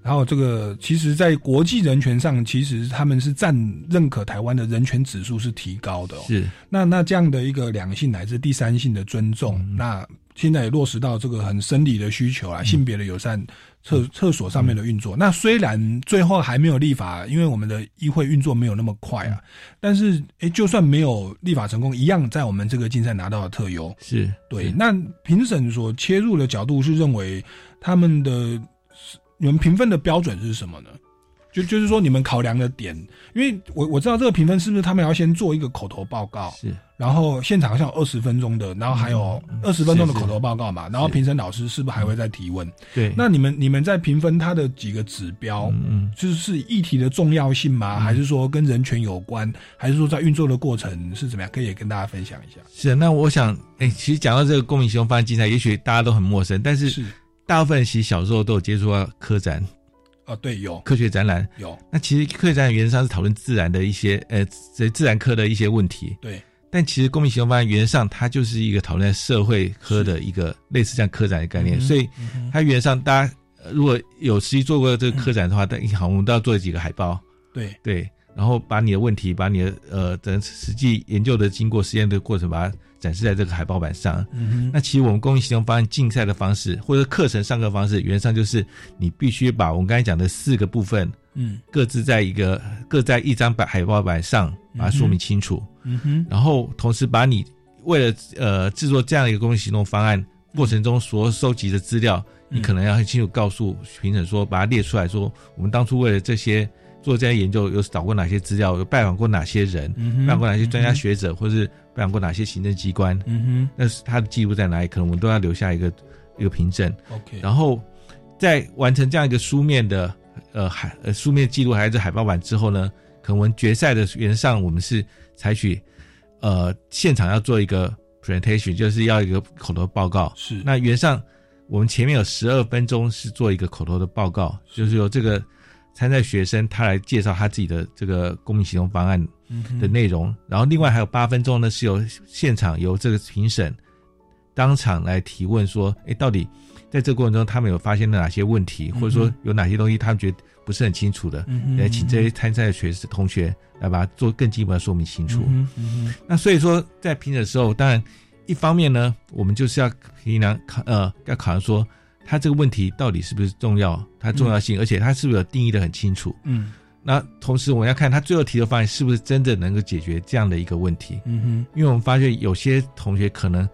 [SPEAKER 1] 然后这个其实，在国际人权上，其实他们是占认可台湾的人权指数是提高的、哦。
[SPEAKER 3] 是，
[SPEAKER 1] 那那这样的一个两性乃至第三性的尊重，那现在也落实到这个很生理的需求啊，性别的友善厕厕所上面的运作。那虽然最后还没有立法，因为我们的议会运作没有那么快啊，但是诶，就算没有立法成功，一样在我们这个竞赛拿到了特优。
[SPEAKER 3] 是
[SPEAKER 1] 对。那评审所切入的角度是认为他们的你们评分的标准是什么呢？就就是说，你们考量的点，因为我我知道这个评分是不是他们要先做一个口头报告，
[SPEAKER 3] 是，
[SPEAKER 1] 然后现场好像有二十分钟的，然后还有二十分钟的口头报告嘛，然后评审老师是不是还会再提问？
[SPEAKER 3] 对，
[SPEAKER 1] 那你们你们在评分它的几个指标，
[SPEAKER 3] 嗯，
[SPEAKER 1] 就是议题的重要性吗？还是说跟人权有关？还是说在运作的过程是怎么样？可以也跟大家分享一下。
[SPEAKER 3] 是，那我想，哎，其实讲到这个公民行动方案竞赛，也许大家都很陌生，但是
[SPEAKER 1] 是
[SPEAKER 3] 大部分其实小时候都有接触到科展。
[SPEAKER 1] 哦，对，有
[SPEAKER 3] 科学展览
[SPEAKER 1] 有。
[SPEAKER 3] 那其实科学展览原则上是讨论自然的一些呃自自然科的一些问题。
[SPEAKER 1] 对。
[SPEAKER 3] 但其实公民行动方案原则上它就是一个讨论社会科的一个类似这样科展的概念，
[SPEAKER 1] 嗯、
[SPEAKER 3] 所以它原则上大家如果有实际做过这个科展的话，但、嗯、好，我们都要做几个海报。
[SPEAKER 1] 对
[SPEAKER 3] 对。然后把你的问题，把你的呃等实际研究的经过实验的过程，把它展示在这个海报板上。
[SPEAKER 1] 嗯、
[SPEAKER 3] 那其实我们公益行动方案竞赛的方式，或者课程上课方式，原则上就是你必须把我们刚才讲的四个部分，
[SPEAKER 1] 嗯，
[SPEAKER 3] 各自在一个各在一张板海报板上把它说明清楚。
[SPEAKER 1] 嗯哼，
[SPEAKER 3] 然后同时把你为了呃制作这样一个公益行动方案过程中所收集的资料，
[SPEAKER 1] 嗯、
[SPEAKER 3] 你可能要很清楚告诉评审说，把它列出来说，我们当初为了这些。做这些研究有找过哪些资料？有拜访过哪些人？
[SPEAKER 1] 嗯、
[SPEAKER 3] 拜访过哪些专家学者，嗯、或是拜访过哪些行政机关？
[SPEAKER 1] 嗯哼，
[SPEAKER 3] 那是他的记录在哪里？可能我们都要留下一个一个凭证。
[SPEAKER 1] OK，
[SPEAKER 3] 然后在完成这样一个书面的呃海呃书面记录还是海报版之后呢，可能我们决赛的原上我们是采取呃现场要做一个 presentation，就是要一个口头报告。
[SPEAKER 1] 是
[SPEAKER 3] 那原上我们前面有十二分钟是做一个口头的报告，就是由这个参赛学生他来介绍他自己的这个公民行动方案的内容，然后另外还有八分钟呢是由现场由这个评审当场来提问说，哎，到底在这个过程中他们有发现了哪些问题，或者说有哪些东西他们觉得不是很清楚的，来请这些参赛的学生同学来把它做更进一步的说明清楚。那所以说在评审的时候，当然。一方面呢，我们就是要衡量考呃要考量说，他这个问题到底是不是重要，它重要性，而且它是不是有定义的很清楚。嗯，那同时我们要看他最后提的方案是不是真的能够解决这样的一个问题。嗯哼，因为我们发现有些同学可能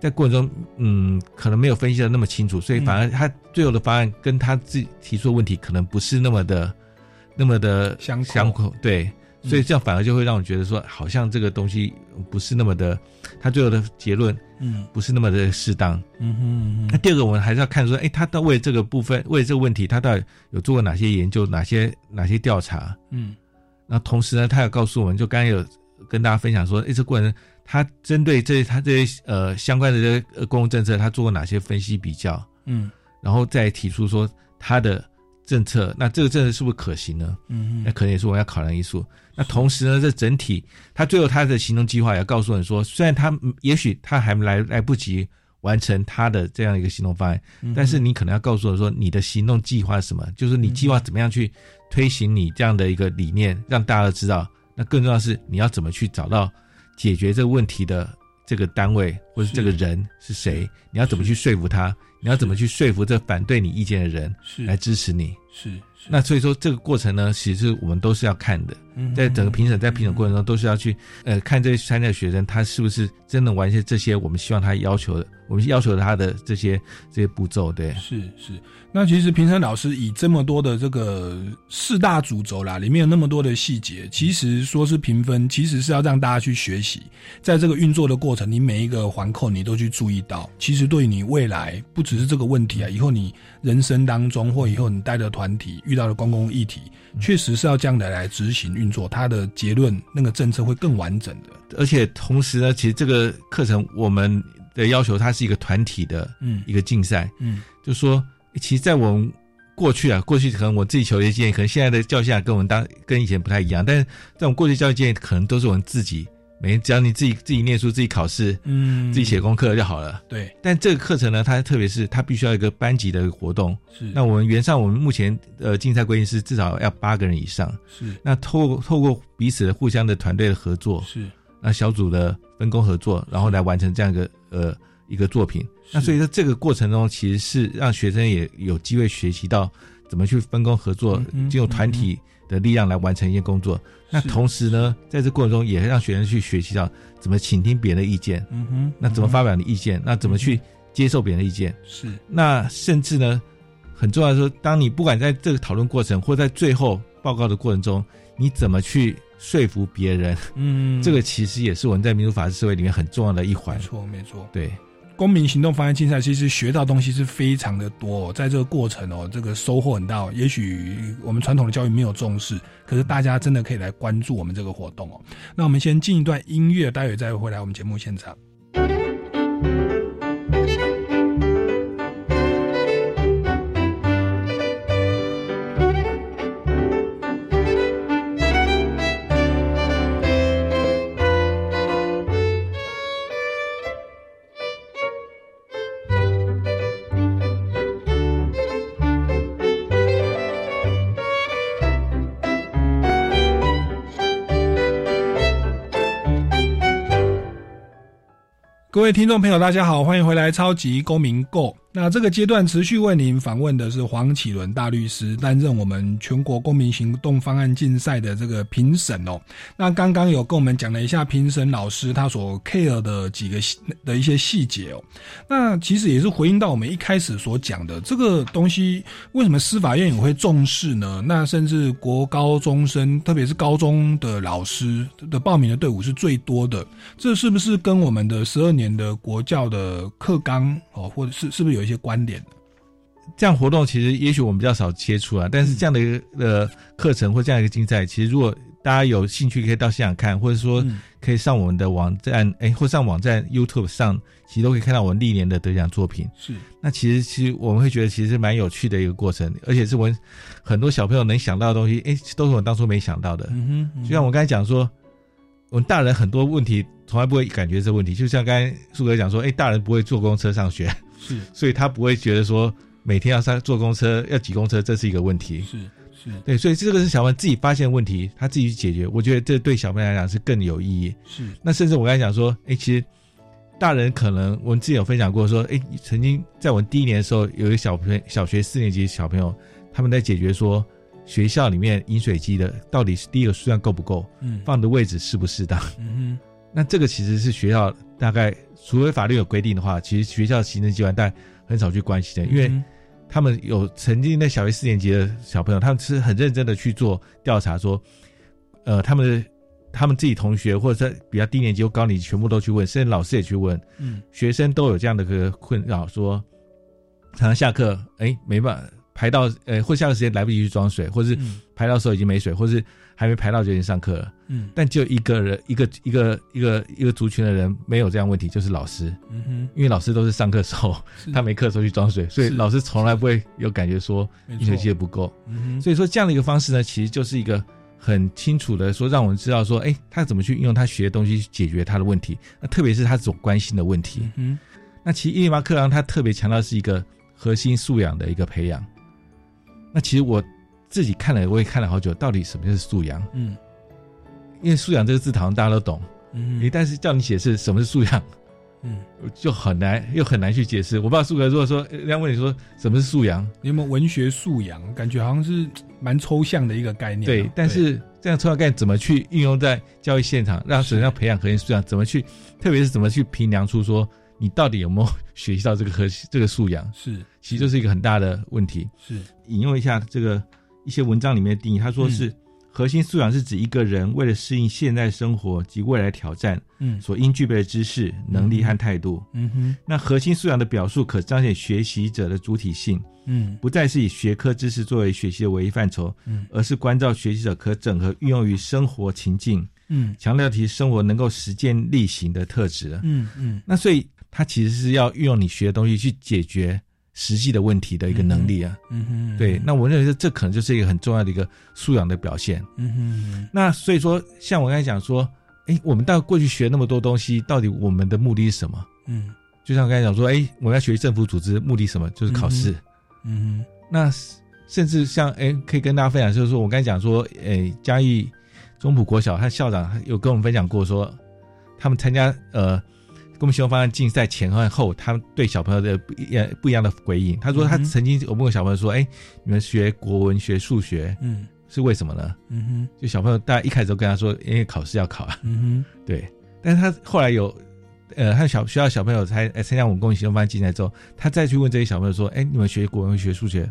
[SPEAKER 3] 在过程中，嗯，可能没有分析的那么清楚，所以反而他最后的方案跟他自己提出的问题可能不是那么的那么的
[SPEAKER 1] 相
[SPEAKER 3] 相口。对。所以这样反而就会让我觉得说，好像这个东西不是那么的，他最后的结论，嗯，不是那么的适当。嗯哼。那第二个，我们还是要看说，哎，他到为这个部分，为这个问题，他到底有做过哪些研究，哪些哪些调查？嗯。那同时呢，他也告诉我们，就刚刚有跟大家分享说，哎，这过程他针对这他这些呃相关的这些公共政策，他做过哪些分析比较？嗯。然后再提出说他的政策，那这个政策是不是可行呢？嗯。那可能也是我们要考量因素。那同时呢，这整体他最后他的行动计划也要告诉你说，虽然他也许他还来来不及完成他的这样一个行动方案，但是你可能要告诉我说，你的行动计划是什么？就是你计划怎么样去推行你这样的一个理念，让大家都知道。那更重要是你要怎么去找到解决这个问题的这个单位或者这个人是谁？你要怎么去说服他？你要怎么去说服这反对你意见的人来支持你？
[SPEAKER 1] 是。
[SPEAKER 3] 那所以说这个过程呢，其实我们都是要看的，在整个评审在评审过程中都是要去呃看这些参赛学生他是不是真的完成这些我们希望他要求的，我们要求他的这些这些步骤，对，
[SPEAKER 1] 是是。那其实评审老师以这么多的这个四大主轴啦，里面有那么多的细节，其实说是评分，其实是要让大家去学习，在这个运作的过程，你每一个环扣你都去注意到，其实对你未来不只是这个问题啊，以后你人生当中或以后你带的团体遇到的公共议题，确实是要这样的来执行运作，它的结论那个政策会更完整的。
[SPEAKER 3] 而且同时呢，其实这个课程我们的要求，它是一个团体的，嗯，一个竞赛，嗯，就说。其实，在我们过去啊，过去可能我自己求学经验，可能现在的教下跟我们当跟以前不太一样。但是，在我们过去教育经验，可能都是我们自己每天只要你自己自己念书、自己考试、嗯，自己写功课就好了。
[SPEAKER 1] 对。
[SPEAKER 3] 但这个课程呢，它特别是它必须要一个班级的活动。是。那我们原上我们目前呃竞赛规定是至少要八个人以上。
[SPEAKER 1] 是。
[SPEAKER 3] 那透透过彼此的互相的团队的合作，
[SPEAKER 1] 是。
[SPEAKER 3] 那小组的分工合作，然后来完成这样一个呃。一个作品，那所以说这个过程中其实是让学生也有机会学习到怎么去分工合作，进入团体的力量来完成一件工作。那同时呢，在这过程中也让学生去学习到怎么倾听别人的意见，嗯哼，那怎么发表你的意见，那怎么去接受别人的意见，
[SPEAKER 1] 是。
[SPEAKER 3] 那甚至呢，很重要的说，当你不管在这个讨论过程或在最后报告的过程中，你怎么去说服别人，嗯，这个其实也是我们在民主法治社会里面很重要的一环。
[SPEAKER 1] 没错，没错，
[SPEAKER 3] 对。
[SPEAKER 1] 公民行动方案竞赛其实学到东西是非常的多，在这个过程哦，这个收获很大。也许我们传统的教育没有重视，可是大家真的可以来关注我们这个活动哦。那我们先进一段音乐，待会再回来我们节目现场。听众朋友，大家好，欢迎回来《超级公民购》。那这个阶段持续为您访问的是黄启伦大律师，担任我们全国公民行动方案竞赛的这个评审哦。那刚刚有跟我们讲了一下评审老师他所 care 的几个的一些细节哦。那其实也是回应到我们一开始所讲的这个东西，为什么司法院也会重视呢？那甚至国高中生，特别是高中的老师的报名的队伍是最多的，这是不是跟我们的十二年的国教的课纲哦，或者是是不是有？有一些观点的，
[SPEAKER 3] 这样活动其实也许我们比较少接触啊，但是这样的一个呃课程或这样一个竞赛，其实如果大家有兴趣可以到现场看，或者说可以上我们的网站，哎，或上网站 YouTube 上，其实都可以看到我们历年的得奖作品。
[SPEAKER 1] 是，
[SPEAKER 3] 那其实其实我们会觉得其实蛮有趣的一个过程，而且是我们很多小朋友能想到的东西，哎，都是我当初没想到的。
[SPEAKER 1] 嗯哼，
[SPEAKER 3] 就像我刚才讲说，我们大人很多问题从来不会感觉这问题，就像刚才苏哥讲说，哎，大人不会坐公车上学，
[SPEAKER 1] 是，
[SPEAKER 3] 所以他不会觉得说每天要上坐公车要挤公车这是一个问题。
[SPEAKER 1] 是。是
[SPEAKER 3] 对，所以这个是小朋友自己发现问题，他自己去解决。我觉得这对小朋友来讲是更有意义。
[SPEAKER 1] 是，
[SPEAKER 3] 那甚至我刚才讲说，哎，其实大人可能我们之前有分享过，说，哎，曾经在我们第一年的时候，有一个小朋友，小学四年级小朋友，他们在解决说学校里面饮水机的到底是第一个数量够不够，
[SPEAKER 1] 嗯，
[SPEAKER 3] 放的位置适不适当。
[SPEAKER 1] 嗯哼，
[SPEAKER 3] 那这个其实是学校大概，除非法律有规定的话，其实学校行政机关但很少去关心的，因为。他们有曾经在小学四年级的小朋友，他们是很认真的去做调查，说，呃，他们他们自己同学或者在比较低年级或高年级，全部都去问，甚至老师也去问，
[SPEAKER 1] 嗯，
[SPEAKER 3] 学生都有这样的个困扰，说，常常下课，哎，没办法排到，呃，或下课时间来不及去装水，或是排到时候已经没水，或是。还没排到就已经上课了，
[SPEAKER 1] 嗯，
[SPEAKER 3] 但就一个人，一个一个一个一个族群的人没有这样问题，就是老师，
[SPEAKER 1] 嗯哼，
[SPEAKER 3] 因为老师都是上课时候，他没课的时候去装水，所以老师从来不会有感觉说饮水机的不够，
[SPEAKER 1] 嗯哼。
[SPEAKER 3] 所以说这样的一个方式呢，其实就是一个很清楚的说，让我们知道说，哎，他怎么去运用他学的东西解决他的问题，那特别是他所关心的问题，
[SPEAKER 1] 嗯，
[SPEAKER 3] 那其实一零八课堂他特别强调是一个核心素养的一个培养，那其实我自己看了，我也看了好久，到底什么是素养，
[SPEAKER 1] 嗯。
[SPEAKER 3] 因为素养这个字，好像大家都懂，
[SPEAKER 1] 嗯，
[SPEAKER 3] 但是叫你解释什么是素养，
[SPEAKER 1] 嗯，
[SPEAKER 3] 就很难，又很难去解释。我不知道苏哥如果说人家问你说什么是素养，
[SPEAKER 1] 你有没有文学素养？感觉好像是蛮抽象的一个概念。
[SPEAKER 3] 对，但是这样抽象概念怎么去运用在教育现场，让学生要培养核心素养，怎么去，特别是怎么去评量出说你到底有没有 学习到这个核心这个素养？
[SPEAKER 1] 是，
[SPEAKER 3] 其实就是一个很大的问题。
[SPEAKER 1] 是，
[SPEAKER 3] 引用一下这个一些文章里面的定义，他说是。核心素养是指一个人为了适应现代生活及未来挑战，
[SPEAKER 1] 嗯，
[SPEAKER 3] 所应具备的知识、能力和态度。
[SPEAKER 1] 嗯哼，
[SPEAKER 3] 那核心素养的表述可彰显学习者的主体性，
[SPEAKER 1] 嗯，
[SPEAKER 3] 不再是以学科知识作为学习的唯一范畴，
[SPEAKER 1] 嗯，
[SPEAKER 3] 而是关照学习者可整合运用于生活情境，
[SPEAKER 1] 嗯，
[SPEAKER 3] 强调其生活能够实践力行的特质。
[SPEAKER 1] 嗯嗯，
[SPEAKER 3] 那所以它其实是要运用你学的东西去解决。实际的问题的一个能力
[SPEAKER 1] 啊，嗯哼，
[SPEAKER 3] 对，那我认为这这可能就是一个很重要的一个素养的表现，
[SPEAKER 1] 嗯哼，
[SPEAKER 3] 那所以说，像我刚才讲说，哎，我们到过去学那么多东西，到底我们的目的是什么？
[SPEAKER 1] 嗯，
[SPEAKER 3] 就像我刚才讲说，哎，我们要学政府组织，目的什么？就是考试，
[SPEAKER 1] 嗯哼，
[SPEAKER 3] 那甚至像哎，可以跟大家分享，就是说我刚才讲说，哎，嘉义中埔国小，他校长有跟我们分享过，说他们参加呃。公民行动方案竞赛前和后，他们对小朋友的不一样不一样的回应。他说，他曾经我问过小朋友说：“哎，你们学国文、学数学，
[SPEAKER 1] 嗯，
[SPEAKER 3] 是为什么呢？”
[SPEAKER 1] 嗯哼，
[SPEAKER 3] 就小朋友大家一开始都跟他说：“因为考试要考啊。”
[SPEAKER 1] 嗯哼，
[SPEAKER 3] 对。但是他后来有，呃，他小学校小朋友才参加我们公益行动方案竞赛之后，他再去问这些小朋友说：“哎，你们学国文、学数学，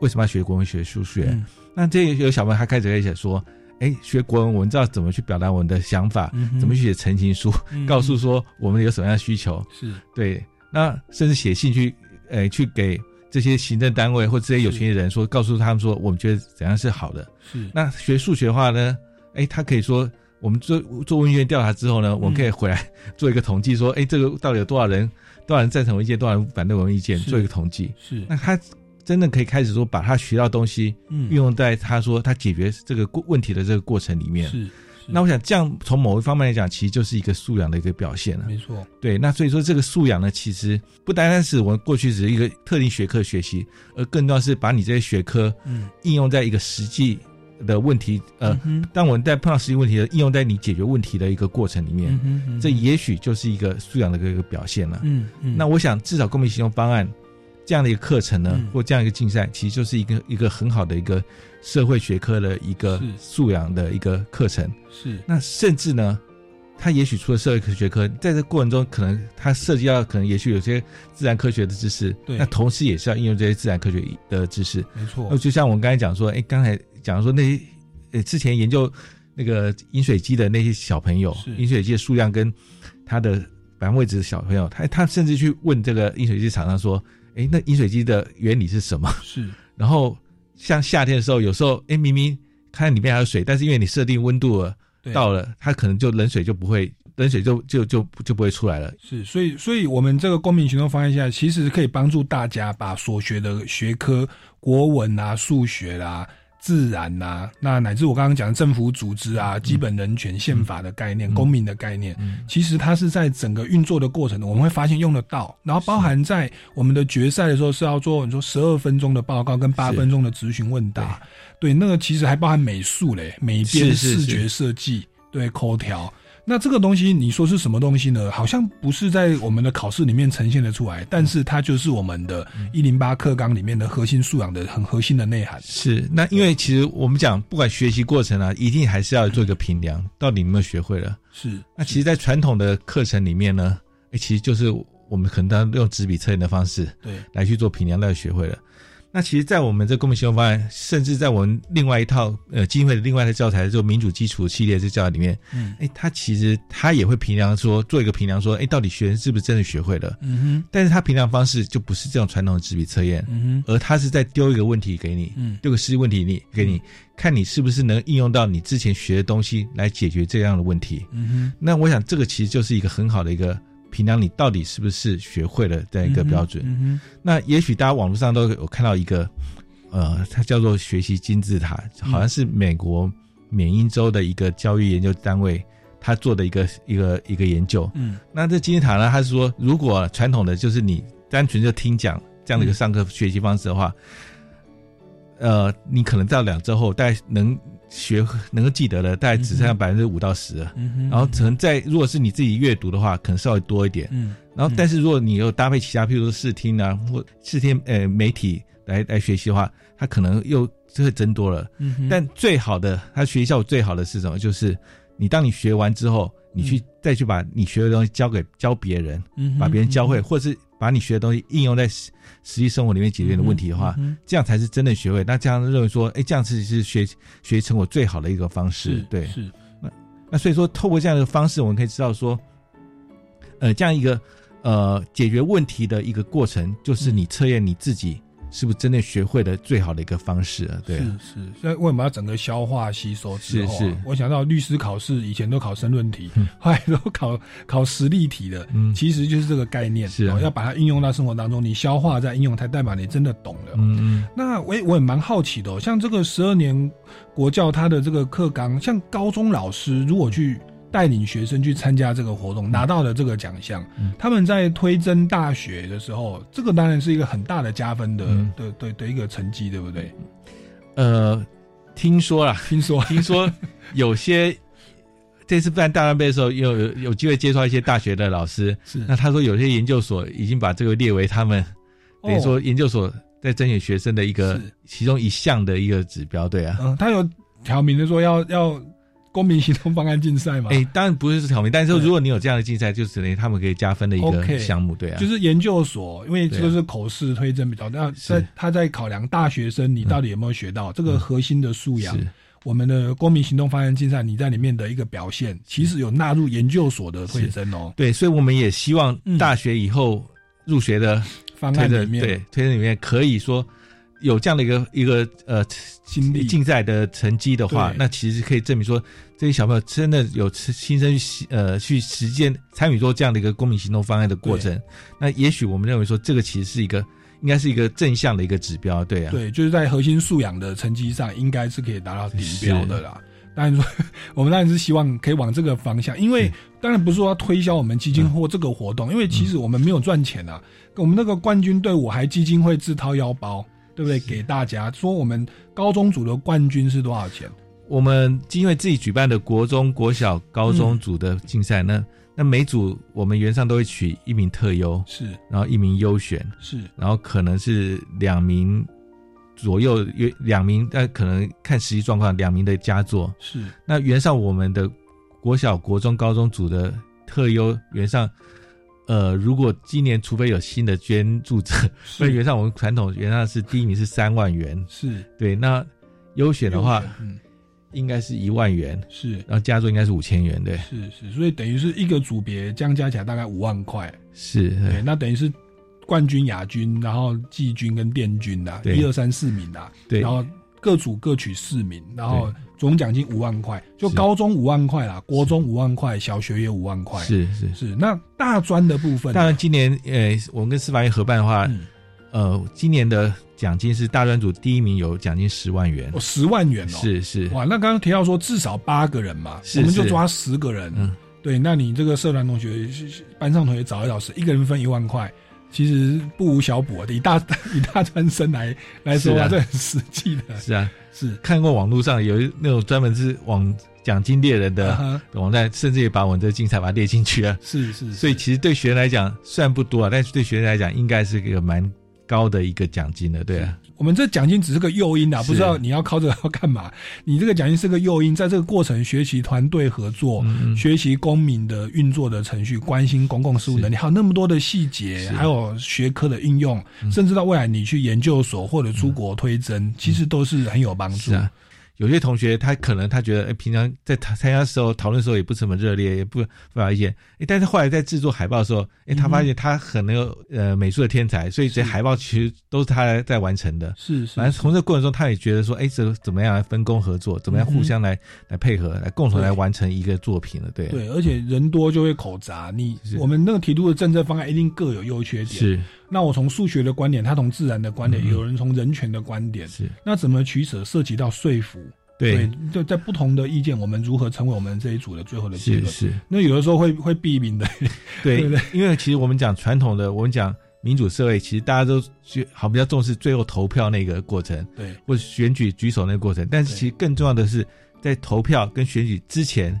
[SPEAKER 3] 为什么要学国文、学数学？”那这有小朋友他开始会写说。哎，学国文，我们知道怎么去表达我们的想法，怎么去写陈情书，告诉说我们有什么样的需求。
[SPEAKER 1] 是
[SPEAKER 3] 对，那甚至写信去，哎，去给这些行政单位或这些有权的人说，告诉他们说，我们觉得怎样是好的。
[SPEAKER 1] 是
[SPEAKER 3] 那学数学的话呢？哎，他可以说，我们做做问卷调查之后呢，我们可以回来做一个统计，说，哎，这个到底有多少人，多少人赞成我意见，多少人反对我意见，做一个统计。
[SPEAKER 1] 是
[SPEAKER 3] 那他。真的可以开始说，把他学到东西，
[SPEAKER 1] 嗯，
[SPEAKER 3] 运用在他说他解决这个过问题的这个过程里面。
[SPEAKER 1] 是，
[SPEAKER 3] 那我想这样从某一方面来讲，其实就是一个素养的一个表现了。
[SPEAKER 1] 没错，
[SPEAKER 3] 对。那所以说这个素养呢，其实不单单是我们过去只是一个特定学科学习，而更重要是把你这些学科，
[SPEAKER 1] 嗯，
[SPEAKER 3] 应用在一个实际的问题，呃，当我们在碰到实际问题的应用在你解决问题的一个过程里面，这也许就是一个素养的一个表现了。
[SPEAKER 1] 嗯嗯。
[SPEAKER 3] 那我想至少公民行动方案。这样的一个课程呢，或这样一个竞赛，其实就是一个一个很好的一个社会学科的一个素养的一个课程。
[SPEAKER 1] 是。
[SPEAKER 3] 那甚至呢，它也许除了社会科学科，在这过程中，可能它涉及到可能也许有些自然科学的知识。
[SPEAKER 1] 对。
[SPEAKER 3] 那同时也是要应用这些自然科学的知识。
[SPEAKER 1] 没错。
[SPEAKER 3] 那就像我们刚才讲说，哎，刚才讲说那些呃之前研究那个饮水机的那些小朋友，饮水机的数量跟它的摆放位置的小朋友，他他甚至去问这个饮水机厂商说。哎，那饮水机的原理是什么？
[SPEAKER 1] 是，
[SPEAKER 3] 然后像夏天的时候，有时候哎，明明看里面还有水，但是因为你设定温度了到了，它可能就冷水就不会，冷水就就就就不会出来了。
[SPEAKER 1] 是，所以所以我们这个公民行动方案下，其实可以帮助大家把所学的学科，国文啊、数学啦。自然呐，那乃至我刚刚讲政府组织啊、基本人权、宪法的概念、公民的概念，其实它是在整个运作的过程中，我们会发现用得到。然后包含在我们的决赛的时候是要做你说十二分钟的报告跟八分钟的咨询问答，对，那个其实还包含美术嘞，美编、视觉设计，对，口条。那这个东西你说是什么东西呢？好像不是在我们的考试里面呈现的出来，但是它就是我们的一零八课纲里面的核心素养的很核心的内涵。
[SPEAKER 3] 是，那因为其实我们讲，不管学习过程啊，一定还是要做一个评量，到底有没有学会了。
[SPEAKER 1] 是，
[SPEAKER 3] 那其实，在传统的课程里面呢，哎，其实就是我们可能用纸笔测验的方式，
[SPEAKER 1] 对，
[SPEAKER 3] 来去做评量，到底学会了。那其实，在我们这公民行动方案，甚至在我们另外一套呃基金会的另外的教材，就民主基础系列这教材里面，嗯，哎，他其实他也会评量说，做一个评量说，哎，到底学生是不是真的学会了？嗯哼。但是他评量方式就不是这种传统的纸笔测验，嗯哼，而他是在丢一个问题给你，嗯，丢个实际问题你给你，看你是不是能应用到你之前学的东西来解决这样的问题。嗯哼。那我想这个其实就是一个很好的一个。评量你到底是不是学会了这样一个标准？那也许大家网络上都有看到一个，呃，它叫做学习金字塔，好像是美国缅因州的一个教育研究单位他做的一个一个一个研究。嗯，那这金字塔呢，他是说，如果传统的就是你单纯就听讲这样的一个上课学习方式的话，呃，你可能到两周后大概能。学能够记得的大概只剩下百分之五到十，然后可能在如果是你自己阅读的话，可能稍微多一点。嗯，然后但是如果你有搭配其他，譬如说视听啊或视听呃媒体来来学习的话，它可能又就会增多了。嗯，但最好的，它学习效果最好的是什么？就是你当你学完之后，你去再去把你学的东西教给教别人，把别人教会，或者是。把你学的东西应用在实实际生活里面解决的问题的话，这样才是真的学会。那这样认为说，哎，这样子是学学习成果最好的一个方式。对，
[SPEAKER 1] 是。
[SPEAKER 3] 那那所以说，透过这样的方式，我们可以知道说，呃，这样一个呃解决问题的一个过程，就是你测验你自己。是不是真的学会的最好的一个方式啊？对，
[SPEAKER 1] 是是。所以为什么要整个消化吸收之后？
[SPEAKER 3] 是是。
[SPEAKER 1] 我想到律师考试以前都考申论题，后来都考考实例题的，嗯其实就是这个概念。
[SPEAKER 3] 是，
[SPEAKER 1] 要把它应用到生活当中，你消化再应用，才代表你真的懂了。嗯嗯。那我我也蛮好奇的，像这个十二年国教它的这个课纲，像高中老师如果去。带领学生去参加这个活动，拿到了这个奖项。他们在推甄大学的时候，这个当然是一个很大的加分的的的的一个成绩，对不对？
[SPEAKER 3] 呃，听说了，
[SPEAKER 1] 听说，
[SPEAKER 3] 听说 有些这次办大专杯的时候，有有有机会接触一些大学的老师。
[SPEAKER 1] 是，
[SPEAKER 3] 那他说有些研究所已经把这个列为他们等于说研究所在甄选学生的一个其中一项的一个指标。对啊，
[SPEAKER 1] 嗯，他有挑明的说要要。公民行动方案竞赛嘛？
[SPEAKER 3] 哎，当然不是是挑明，但是如果你有这样的竞赛，就等于他们可以加分的一个项目，对啊。
[SPEAKER 1] 就是研究所，因为这个是口试推甄比较，那在他在考量大学生你到底有没有学到这个核心的素养。我们的公民行动方案竞赛，你在里面的一个表现，其实有纳入研究所的推甄哦。
[SPEAKER 3] 对，所以我们也希望大学以后入学的
[SPEAKER 1] 方案里面，
[SPEAKER 3] 对推甄里面可以说。有这样的一个一个呃
[SPEAKER 1] 经历
[SPEAKER 3] 竞赛的成绩的话，那其实可以证明说，这些小朋友真的有亲身呃去实践参与做这样的一个公民行动方案的过程。那也许我们认为说，这个其实是一个应该是一个正向的一个指标，对啊。
[SPEAKER 1] 对，就是在核心素养的成绩上，应该是可以达到顶标的啦。当然说，我们当然是希望可以往这个方向，因为当然不是说要推销我们基金或这个活动，因为其实我们没有赚钱啊。我们那个冠军队伍还基金会自掏腰包。对不对？给大家说，我们高中组的冠军是多少钱？
[SPEAKER 3] 我们因为自己举办的国中国小高中组的竞赛，那那每组我们原上都会取一名特优，
[SPEAKER 1] 是，
[SPEAKER 3] 然后一名优选，
[SPEAKER 1] 是，
[SPEAKER 3] 然后可能是两名左右，约两名，但可能看实际状况，两名的佳作，
[SPEAKER 1] 是。
[SPEAKER 3] 那原上我们的国小国中高中组的特优原上。呃，如果今年除非有新的捐助者，所以原上我们传统原上是第一名是三万元，
[SPEAKER 1] 是
[SPEAKER 3] 对。那优选的话，嗯，应该是一万元，
[SPEAKER 1] 是。
[SPEAKER 3] 然后加注应该是五千元，对。
[SPEAKER 1] 是是，所以等于是一个组别这样加起来大概五万块，
[SPEAKER 3] 是。
[SPEAKER 1] 对，那等于是冠军、亚军，然后季军跟殿军的，一二三四名的，
[SPEAKER 3] 对。
[SPEAKER 1] 然后各组各取四名，然后总奖金五万块，就高中五万块啦，国中五万块，小学也五万块。
[SPEAKER 3] 是是
[SPEAKER 1] 是。那大专的部分，
[SPEAKER 3] 当然今年呃，我们跟司法院合办的话，呃，今年的奖金是大专组第一名有奖金十万元，
[SPEAKER 1] 哦，十万元哦，
[SPEAKER 3] 是是。
[SPEAKER 1] 哇，那刚刚提到说至少八个人嘛，我们就抓十个人。嗯，对，那你这个社团同学、班上同学找一找，是一个人分一万块。其实不无小补啊，以大 以大专生来来说啊，这很实际的。
[SPEAKER 3] 是啊，
[SPEAKER 1] 是
[SPEAKER 3] 看过网络上有那种专门是网奖金猎人的网站，甚至也把我们的精彩把它列进去啊。
[SPEAKER 1] 是是，
[SPEAKER 3] 所以其实对学生来讲虽然不多啊，但是对学生来讲应该是一个蛮高的一个奖金的，对啊。
[SPEAKER 1] 我们这奖金只是个诱因啊，不知道你要靠这个要干嘛。你这个奖金是个诱因，在这个过程学习团队合作，学习公民的运作的程序，关心公共事务能力，还有那么多的细节，还有学科的应用，甚至到未来你去研究所或者出国推甄，其实都是很有帮助。
[SPEAKER 3] 有些同学他可能他觉得，哎，平常在参参加时候讨论时候也不怎么热烈，也不发表意见，哎，但是后来在制作海报的时候，哎，他发现他很有呃美术的天才，所以这些海报其实都是他在完成的。
[SPEAKER 1] 是是。
[SPEAKER 3] 反正从这过程中，他也觉得说，哎，怎怎么样来分工合作，怎么样互相来来配合，来共同来完成一个作品了，对。
[SPEAKER 1] 对，而且人多就会口杂，你我们那个提出的政策方案一定各有优缺点。
[SPEAKER 3] 是。
[SPEAKER 1] 那我从数学的观点，他从自然的观点，有人从人权的观点，
[SPEAKER 3] 是。
[SPEAKER 1] 那怎么取舍，涉及到说服。对，就在不同的意见，我们如何成为我们这一组的最后的结论？
[SPEAKER 3] 是，
[SPEAKER 1] 那有的时候会会避免的，
[SPEAKER 3] 对，因为其实我们讲传统的，我们讲民主社会，其实大家都好比较重视最后投票那个过程，
[SPEAKER 1] 对，
[SPEAKER 3] 或者选举举手那个过程。但是其实更重要的是，在投票跟选举之前，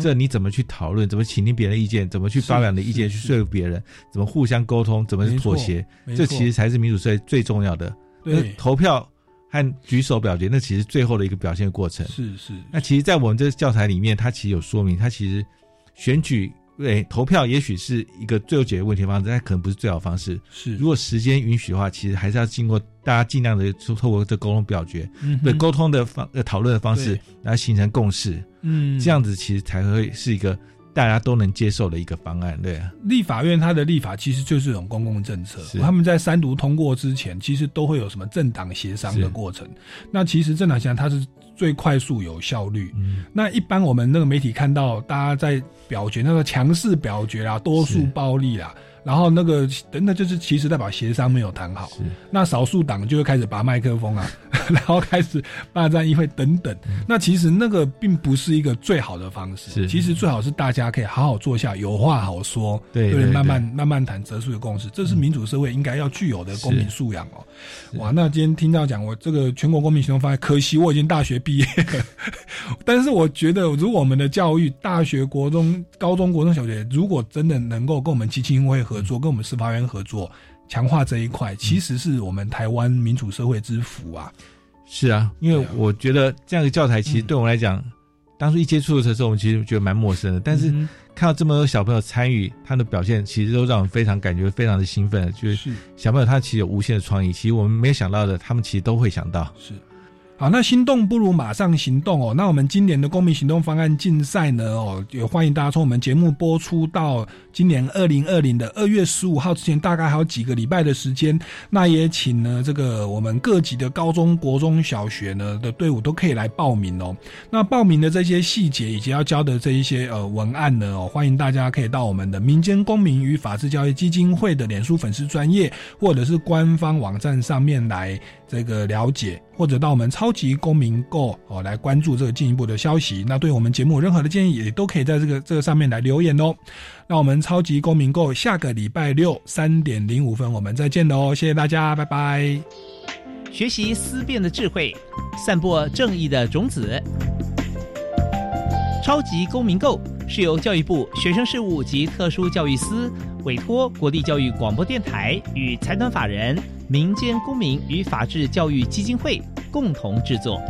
[SPEAKER 3] 这你怎么去讨论？怎么倾听别人的意见？怎么去发表你的意见去说服别人？怎么互相沟通？怎么妥协？这其实才是民主社会最重要的。
[SPEAKER 1] 对，
[SPEAKER 3] 投票。和举手表决，那其实最后的一个表现过程。
[SPEAKER 1] 是是。
[SPEAKER 3] 那其实，在我们这教材里面，它其实有说明，它其实选举对投票也许是一个最后解决问题的方式，但可能不是最好方式。
[SPEAKER 1] 是。
[SPEAKER 3] 如果时间允许的话，其实还是要经过大家尽量的透过这沟通表决，对沟通的方呃讨论的方式来形成共识。
[SPEAKER 1] 嗯。
[SPEAKER 3] 这样子其实才会是一个。大家都能接受的一个方案，对啊。
[SPEAKER 1] 立法院它的立法其实就是一种公共政策，他们在三读通过之前，其实都会有什么政党协商的过程。那其实政党协商它是最快速有效率。
[SPEAKER 3] 嗯。
[SPEAKER 1] 那一般我们那个媒体看到大家在表决，那个强势表决啦，多数暴力啦。然后那个，那就是其实代表协商没有谈好。那少数党就会开始拔麦克风啊，然后开始霸占议会等等。那其实那个并不是一个最好的方式。其实最好是大家可以好好坐下，有话好说，
[SPEAKER 3] 对，
[SPEAKER 1] 慢慢慢慢谈，择出的共识。这是民主社会应该要具有的公民素养哦。哇，那今天听到讲我这个全国公民行动方案，可惜我已经大学毕业了。但是我觉得，如果我们的教育，大学、国中、高中、国中小学，如果真的能够跟我们基金会合。合作跟我们司法院合作，强化这一块，其实是我们台湾民主社会之福啊。
[SPEAKER 3] 是啊，因为我觉得这样的教材，其实对我们来讲，当初一接触的时候，我们其实觉得蛮陌生的。但是看到这么多小朋友参与，他的表现，其实都让我们非常感觉非常的兴奋。就是小朋友他其实有无限的创意，其实我们没有想到的，他们其实都会想到。
[SPEAKER 1] 是。好，那心动不如马上行动哦。那我们今年的公民行动方案竞赛呢？哦，也欢迎大家从我们节目播出到今年二零二零的二月十五号之前，大概还有几个礼拜的时间。那也请呢，这个我们各级的高中国中小学呢的队伍都可以来报名哦。那报名的这些细节以及要交的这一些呃文案呢，哦，欢迎大家可以到我们的民间公民与法治教育基金会的脸书粉丝专业或者是官方网站上面来。这个了解，或者到我们超级公民购哦来关注这个进一步的消息。那对我们节目任何的建议，也都可以在这个这个上面来留言哦。那我们超级公民购下个礼拜六三点零五分我们再见喽，谢谢大家，拜拜。
[SPEAKER 2] 学习思辨的智慧，散播正义的种子。超级公民购是由教育部学生事务及特殊教育司委托国立教育广播电台与财团法人。民间公民与法制教育基金会共同制作。